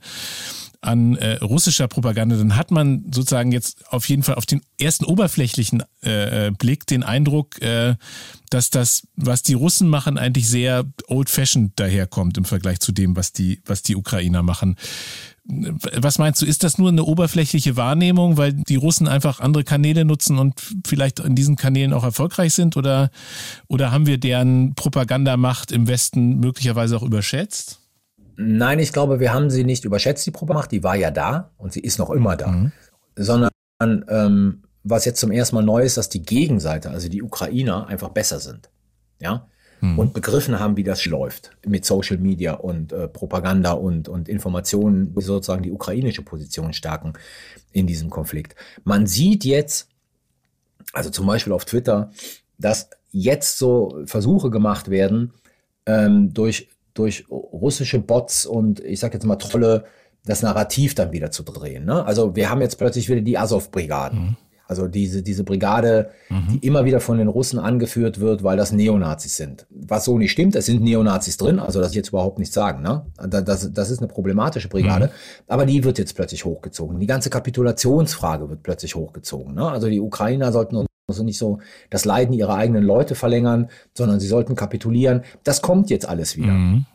an äh, russischer Propaganda, dann hat man sozusagen jetzt auf jeden Fall auf den ersten oberflächlichen äh, äh, Blick den Eindruck, äh, dass das, was die Russen machen, eigentlich sehr old-fashioned daherkommt im Vergleich zu dem, was die, was die Ukrainer machen. Was meinst du, ist das nur eine oberflächliche Wahrnehmung, weil die Russen einfach andere Kanäle nutzen und vielleicht in diesen Kanälen auch erfolgreich sind? Oder, oder haben wir deren Propagandamacht im Westen möglicherweise auch überschätzt? Nein, ich glaube, wir haben sie nicht überschätzt, die Propaganda. Die war ja da und sie ist noch immer da. Mhm. Sondern ähm, was jetzt zum ersten Mal neu ist, dass die Gegenseite, also die Ukrainer, einfach besser sind. Ja. Mhm. Und begriffen haben, wie das läuft mit Social Media und äh, Propaganda und, und Informationen, die sozusagen die ukrainische Position stärken in diesem Konflikt. Man sieht jetzt, also zum Beispiel auf Twitter, dass jetzt so Versuche gemacht werden, ähm, durch durch russische Bots und ich sage jetzt mal Trolle das Narrativ dann wieder zu drehen. Ne? Also wir haben jetzt plötzlich wieder die Azov-Brigaden. Mhm. Also diese, diese Brigade, mhm. die immer wieder von den Russen angeführt wird, weil das Neonazis sind. Was so nicht stimmt, es sind Neonazis drin, also das ich jetzt überhaupt nicht sagen. Ne? Das, das ist eine problematische Brigade, mhm. aber die wird jetzt plötzlich hochgezogen. Die ganze Kapitulationsfrage wird plötzlich hochgezogen. Ne? Also die Ukrainer sollten also nicht so das Leiden ihrer eigenen Leute verlängern, sondern sie sollten kapitulieren. Das kommt jetzt alles wieder. Mhm.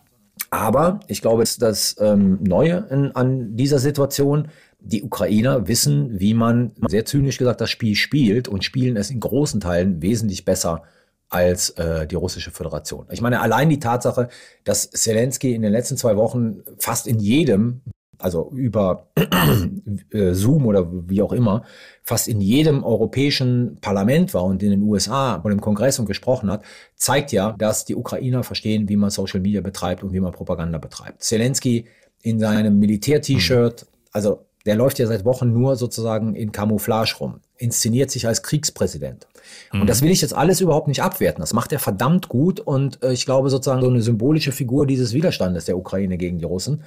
Aber ich glaube, das ähm, Neue in, an dieser Situation, die Ukrainer wissen, wie man sehr zynisch gesagt das Spiel spielt und spielen es in großen Teilen wesentlich besser als äh, die russische Föderation. Ich meine, allein die Tatsache, dass Zelensky in den letzten zwei Wochen fast in jedem also über äh, Zoom oder wie auch immer, fast in jedem europäischen Parlament war und in den USA und im Kongress und gesprochen hat, zeigt ja, dass die Ukrainer verstehen, wie man Social Media betreibt und wie man Propaganda betreibt. Zelensky in seinem Militär-T-Shirt, also der läuft ja seit Wochen nur sozusagen in Camouflage rum, inszeniert sich als Kriegspräsident. Mhm. Und das will ich jetzt alles überhaupt nicht abwerten. Das macht er verdammt gut und äh, ich glaube sozusagen so eine symbolische Figur dieses Widerstandes der Ukraine gegen die Russen.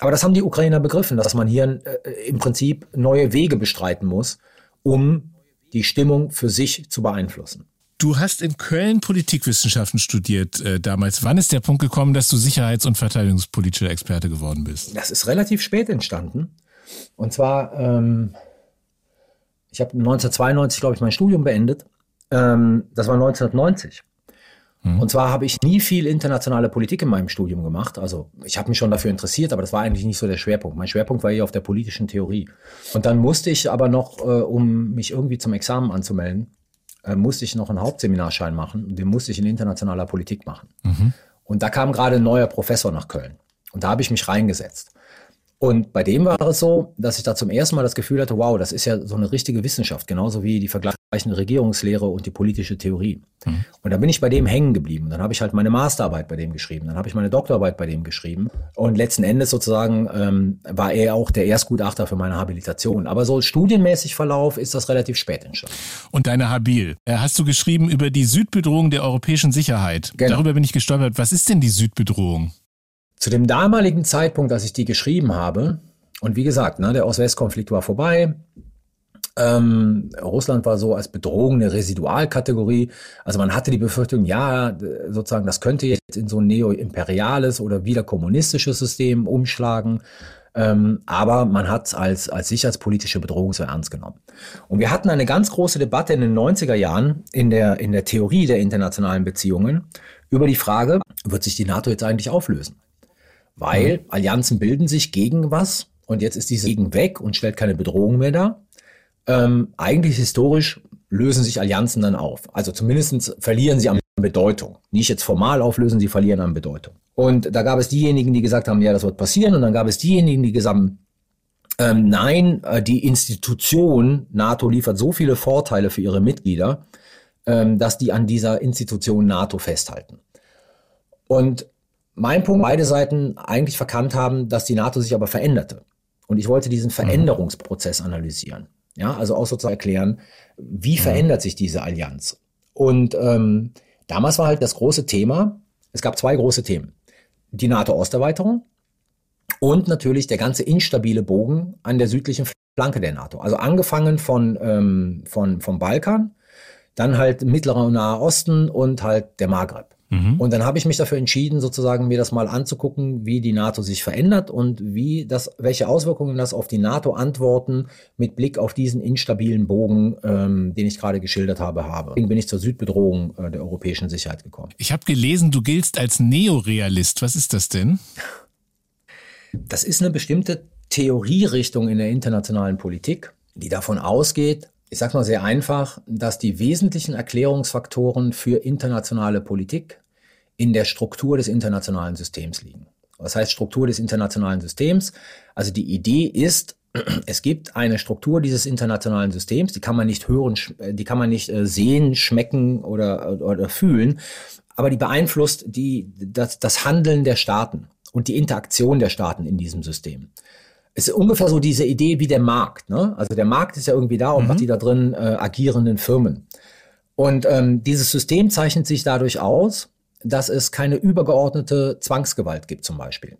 Aber das haben die Ukrainer begriffen, dass man hier äh, im Prinzip neue Wege bestreiten muss, um die Stimmung für sich zu beeinflussen. Du hast in Köln Politikwissenschaften studiert äh, damals. Wann ist der Punkt gekommen, dass du sicherheits- und verteidigungspolitischer Experte geworden bist? Das ist relativ spät entstanden. Und zwar, ähm, ich habe 1992, glaube ich, mein Studium beendet. Ähm, das war 1990. Mhm. Und zwar habe ich nie viel internationale Politik in meinem Studium gemacht. Also ich habe mich schon dafür interessiert, aber das war eigentlich nicht so der Schwerpunkt. Mein Schwerpunkt war eher auf der politischen Theorie. Und dann musste ich aber noch, äh, um mich irgendwie zum Examen anzumelden, äh, musste ich noch einen Hauptseminarschein machen. Den musste ich in internationaler Politik machen. Mhm. Und da kam gerade ein neuer Professor nach Köln. Und da habe ich mich reingesetzt. Und bei dem war es so, dass ich da zum ersten Mal das Gefühl hatte, wow, das ist ja so eine richtige Wissenschaft, genauso wie die vergleichende Regierungslehre und die politische Theorie. Mhm. Und da bin ich bei dem hängen geblieben. Dann habe ich halt meine Masterarbeit bei dem geschrieben, dann habe ich meine Doktorarbeit bei dem geschrieben. Und letzten Endes sozusagen ähm, war er auch der Erstgutachter für meine Habilitation. Aber so studienmäßig Verlauf ist das relativ spät entstanden. Und deine Habil, äh, hast du geschrieben über die Südbedrohung der europäischen Sicherheit. Genau. Darüber bin ich gestolpert. Was ist denn die Südbedrohung? Zu dem damaligen Zeitpunkt, als ich die geschrieben habe, und wie gesagt, ne, der Ost-West-Konflikt war vorbei. Ähm, Russland war so als Bedrohung eine Residualkategorie. Also man hatte die Befürchtung, ja, sozusagen, das könnte jetzt in so ein neo-imperiales oder wieder kommunistisches System umschlagen. Ähm, aber man hat es als, als sicherheitspolitische Bedrohung so ernst genommen. Und wir hatten eine ganz große Debatte in den 90er Jahren in der, in der Theorie der internationalen Beziehungen über die Frage, wird sich die NATO jetzt eigentlich auflösen? Weil mhm. Allianzen bilden sich gegen was und jetzt ist diese Gegen weg und stellt keine Bedrohung mehr dar. Ähm, eigentlich historisch lösen sich Allianzen dann auf. Also zumindest verlieren sie an Bedeutung. Nicht jetzt formal auflösen, sie verlieren an Bedeutung. Und da gab es diejenigen, die gesagt haben, ja, das wird passieren. Und dann gab es diejenigen, die gesagt haben, ähm, nein, äh, die Institution NATO liefert so viele Vorteile für ihre Mitglieder, ähm, dass die an dieser Institution NATO festhalten. Und mein Punkt, beide Seiten eigentlich verkannt haben, dass die NATO sich aber veränderte. Und ich wollte diesen mhm. Veränderungsprozess analysieren. Ja, also auch sozusagen erklären, wie mhm. verändert sich diese Allianz? Und ähm, damals war halt das große Thema, es gab zwei große Themen. Die NATO-Osterweiterung und natürlich der ganze instabile Bogen an der südlichen Flanke der NATO. Also angefangen von, ähm, von, vom Balkan, dann halt Mittlerer und Nahe Osten und halt der Maghreb. Mhm. Und dann habe ich mich dafür entschieden, sozusagen mir das mal anzugucken, wie die NATO sich verändert und wie das, welche Auswirkungen das auf die NATO-Antworten mit Blick auf diesen instabilen Bogen, ähm, den ich gerade geschildert habe, habe. Deswegen bin ich zur Südbedrohung äh, der europäischen Sicherheit gekommen. Ich habe gelesen, du giltst als Neorealist. Was ist das denn? Das ist eine bestimmte Theorierichtung in der internationalen Politik, die davon ausgeht, ich sage mal sehr einfach, dass die wesentlichen Erklärungsfaktoren für internationale Politik in der Struktur des internationalen Systems liegen. Was heißt Struktur des internationalen Systems? Also die Idee ist, es gibt eine Struktur dieses internationalen Systems, die kann man nicht hören, die kann man nicht äh, sehen, schmecken oder, oder fühlen, aber die beeinflusst die, das, das Handeln der Staaten und die Interaktion der Staaten in diesem System ist ungefähr so diese Idee wie der Markt. Ne? Also der Markt ist ja irgendwie da und mhm. macht die da drin äh, agierenden Firmen. Und ähm, dieses System zeichnet sich dadurch aus, dass es keine übergeordnete Zwangsgewalt gibt zum Beispiel.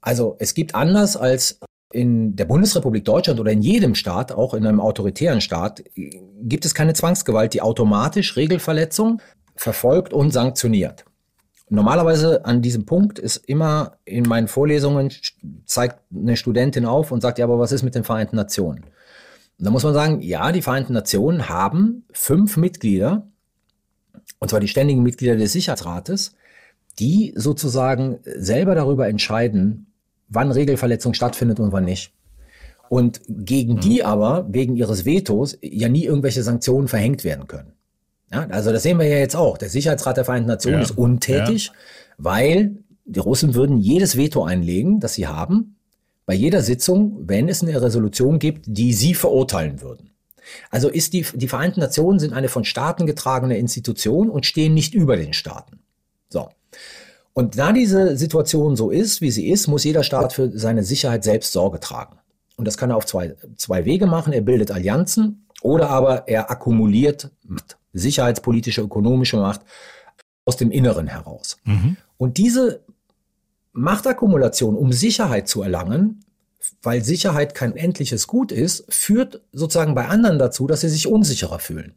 Also es gibt anders als in der Bundesrepublik Deutschland oder in jedem Staat, auch in einem autoritären Staat, gibt es keine Zwangsgewalt, die automatisch Regelverletzung verfolgt und sanktioniert. Normalerweise an diesem Punkt ist immer in meinen Vorlesungen zeigt eine Studentin auf und sagt, ja, aber was ist mit den Vereinten Nationen? Und da muss man sagen, ja, die Vereinten Nationen haben fünf Mitglieder, und zwar die ständigen Mitglieder des Sicherheitsrates, die sozusagen selber darüber entscheiden, wann Regelverletzung stattfindet und wann nicht. Und gegen mhm. die aber wegen ihres Vetos ja nie irgendwelche Sanktionen verhängt werden können. Ja, also das sehen wir ja jetzt auch. Der Sicherheitsrat der Vereinten Nationen ja. ist untätig, ja. weil die Russen würden jedes Veto einlegen, das sie haben, bei jeder Sitzung, wenn es eine Resolution gibt, die sie verurteilen würden. Also ist die, die Vereinten Nationen sind eine von Staaten getragene Institution und stehen nicht über den Staaten. So. Und da diese Situation so ist, wie sie ist, muss jeder Staat für seine Sicherheit selbst Sorge tragen. Und das kann er auf zwei, zwei Wege machen. Er bildet Allianzen oder aber er akkumuliert Macht sicherheitspolitische, ökonomische Macht aus dem Inneren heraus. Mhm. Und diese Machtakkumulation, um Sicherheit zu erlangen, weil Sicherheit kein endliches Gut ist, führt sozusagen bei anderen dazu, dass sie sich unsicherer fühlen.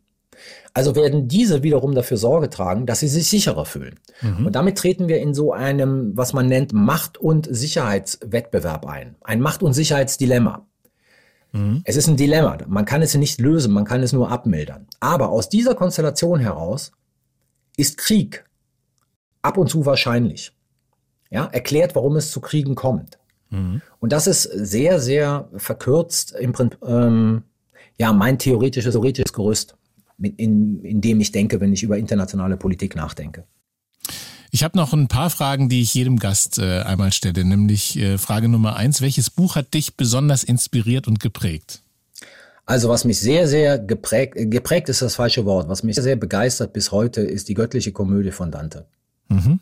Also werden diese wiederum dafür Sorge tragen, dass sie sich sicherer fühlen. Mhm. Und damit treten wir in so einem, was man nennt, Macht- und Sicherheitswettbewerb ein. Ein Macht- und Sicherheitsdilemma. Mhm. Es ist ein Dilemma. Man kann es nicht lösen, man kann es nur abmildern. Aber aus dieser Konstellation heraus ist Krieg ab und zu wahrscheinlich. Ja, erklärt, warum es zu Kriegen kommt. Mhm. Und das ist sehr, sehr verkürzt im Prinzip, ähm, ja, mein theoretisches, theoretisches Gerüst. in, in dem ich denke, wenn ich über internationale Politik nachdenke. Ich habe noch ein paar Fragen, die ich jedem Gast äh, einmal stelle, nämlich äh, Frage Nummer eins. Welches Buch hat dich besonders inspiriert und geprägt? Also was mich sehr, sehr geprägt, äh, geprägt ist das falsche Wort, was mich sehr, sehr begeistert bis heute, ist die göttliche Komödie von Dante. Mhm.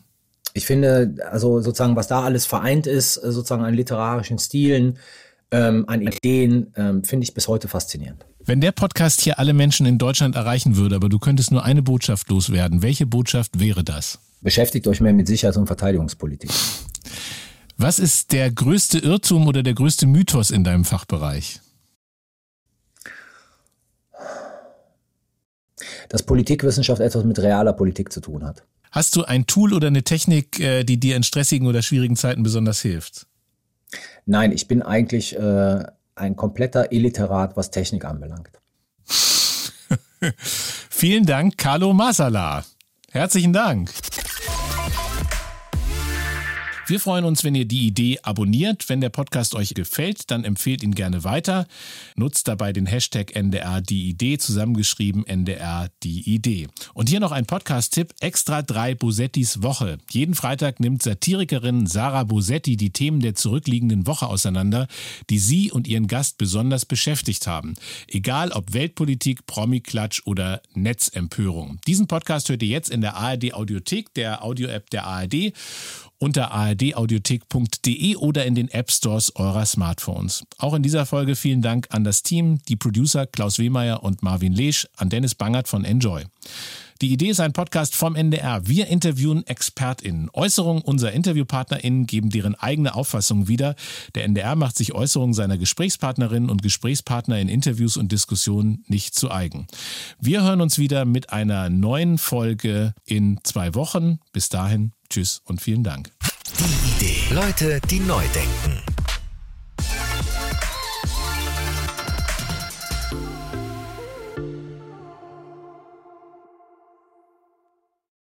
Ich finde, also sozusagen, was da alles vereint ist, äh, sozusagen an literarischen Stilen, ähm, an Ideen, ähm, finde ich bis heute faszinierend. Wenn der Podcast hier alle Menschen in Deutschland erreichen würde, aber du könntest nur eine Botschaft loswerden, welche Botschaft wäre das? Beschäftigt euch mehr mit Sicherheits- und Verteidigungspolitik. Was ist der größte Irrtum oder der größte Mythos in deinem Fachbereich? Dass Politikwissenschaft etwas mit realer Politik zu tun hat. Hast du ein Tool oder eine Technik, äh, die dir in stressigen oder schwierigen Zeiten besonders hilft? Nein, ich bin eigentlich äh, ein kompletter Illiterat, was Technik anbelangt. Vielen Dank, Carlo Masala. Herzlichen Dank. Wir freuen uns, wenn ihr die Idee abonniert. Wenn der Podcast euch gefällt, dann empfehlt ihn gerne weiter. Nutzt dabei den Hashtag NDR die Idee, zusammengeschrieben NDR die Idee. Und hier noch ein Podcast-Tipp, Extra 3 Bosettis Woche. Jeden Freitag nimmt Satirikerin Sarah Bosetti die Themen der zurückliegenden Woche auseinander, die sie und ihren Gast besonders beschäftigt haben. Egal ob Weltpolitik, Promi-Klatsch oder Netzempörung. Diesen Podcast hört ihr jetzt in der ARD Audiothek, der Audio-App der ARD unter ardaudiothek.de oder in den App Stores eurer Smartphones. Auch in dieser Folge vielen Dank an das Team, die Producer Klaus Wehmeier und Marvin Lesch, an Dennis Bangert von Enjoy. Die Idee ist ein Podcast vom NDR. Wir interviewen ExpertInnen. Äußerungen unserer InterviewpartnerInnen geben deren eigene Auffassung wieder. Der NDR macht sich Äußerungen seiner Gesprächspartnerinnen und Gesprächspartner in Interviews und Diskussionen nicht zu eigen. Wir hören uns wieder mit einer neuen Folge in zwei Wochen. Bis dahin, tschüss und vielen Dank. Die Idee. Leute, die neu denken.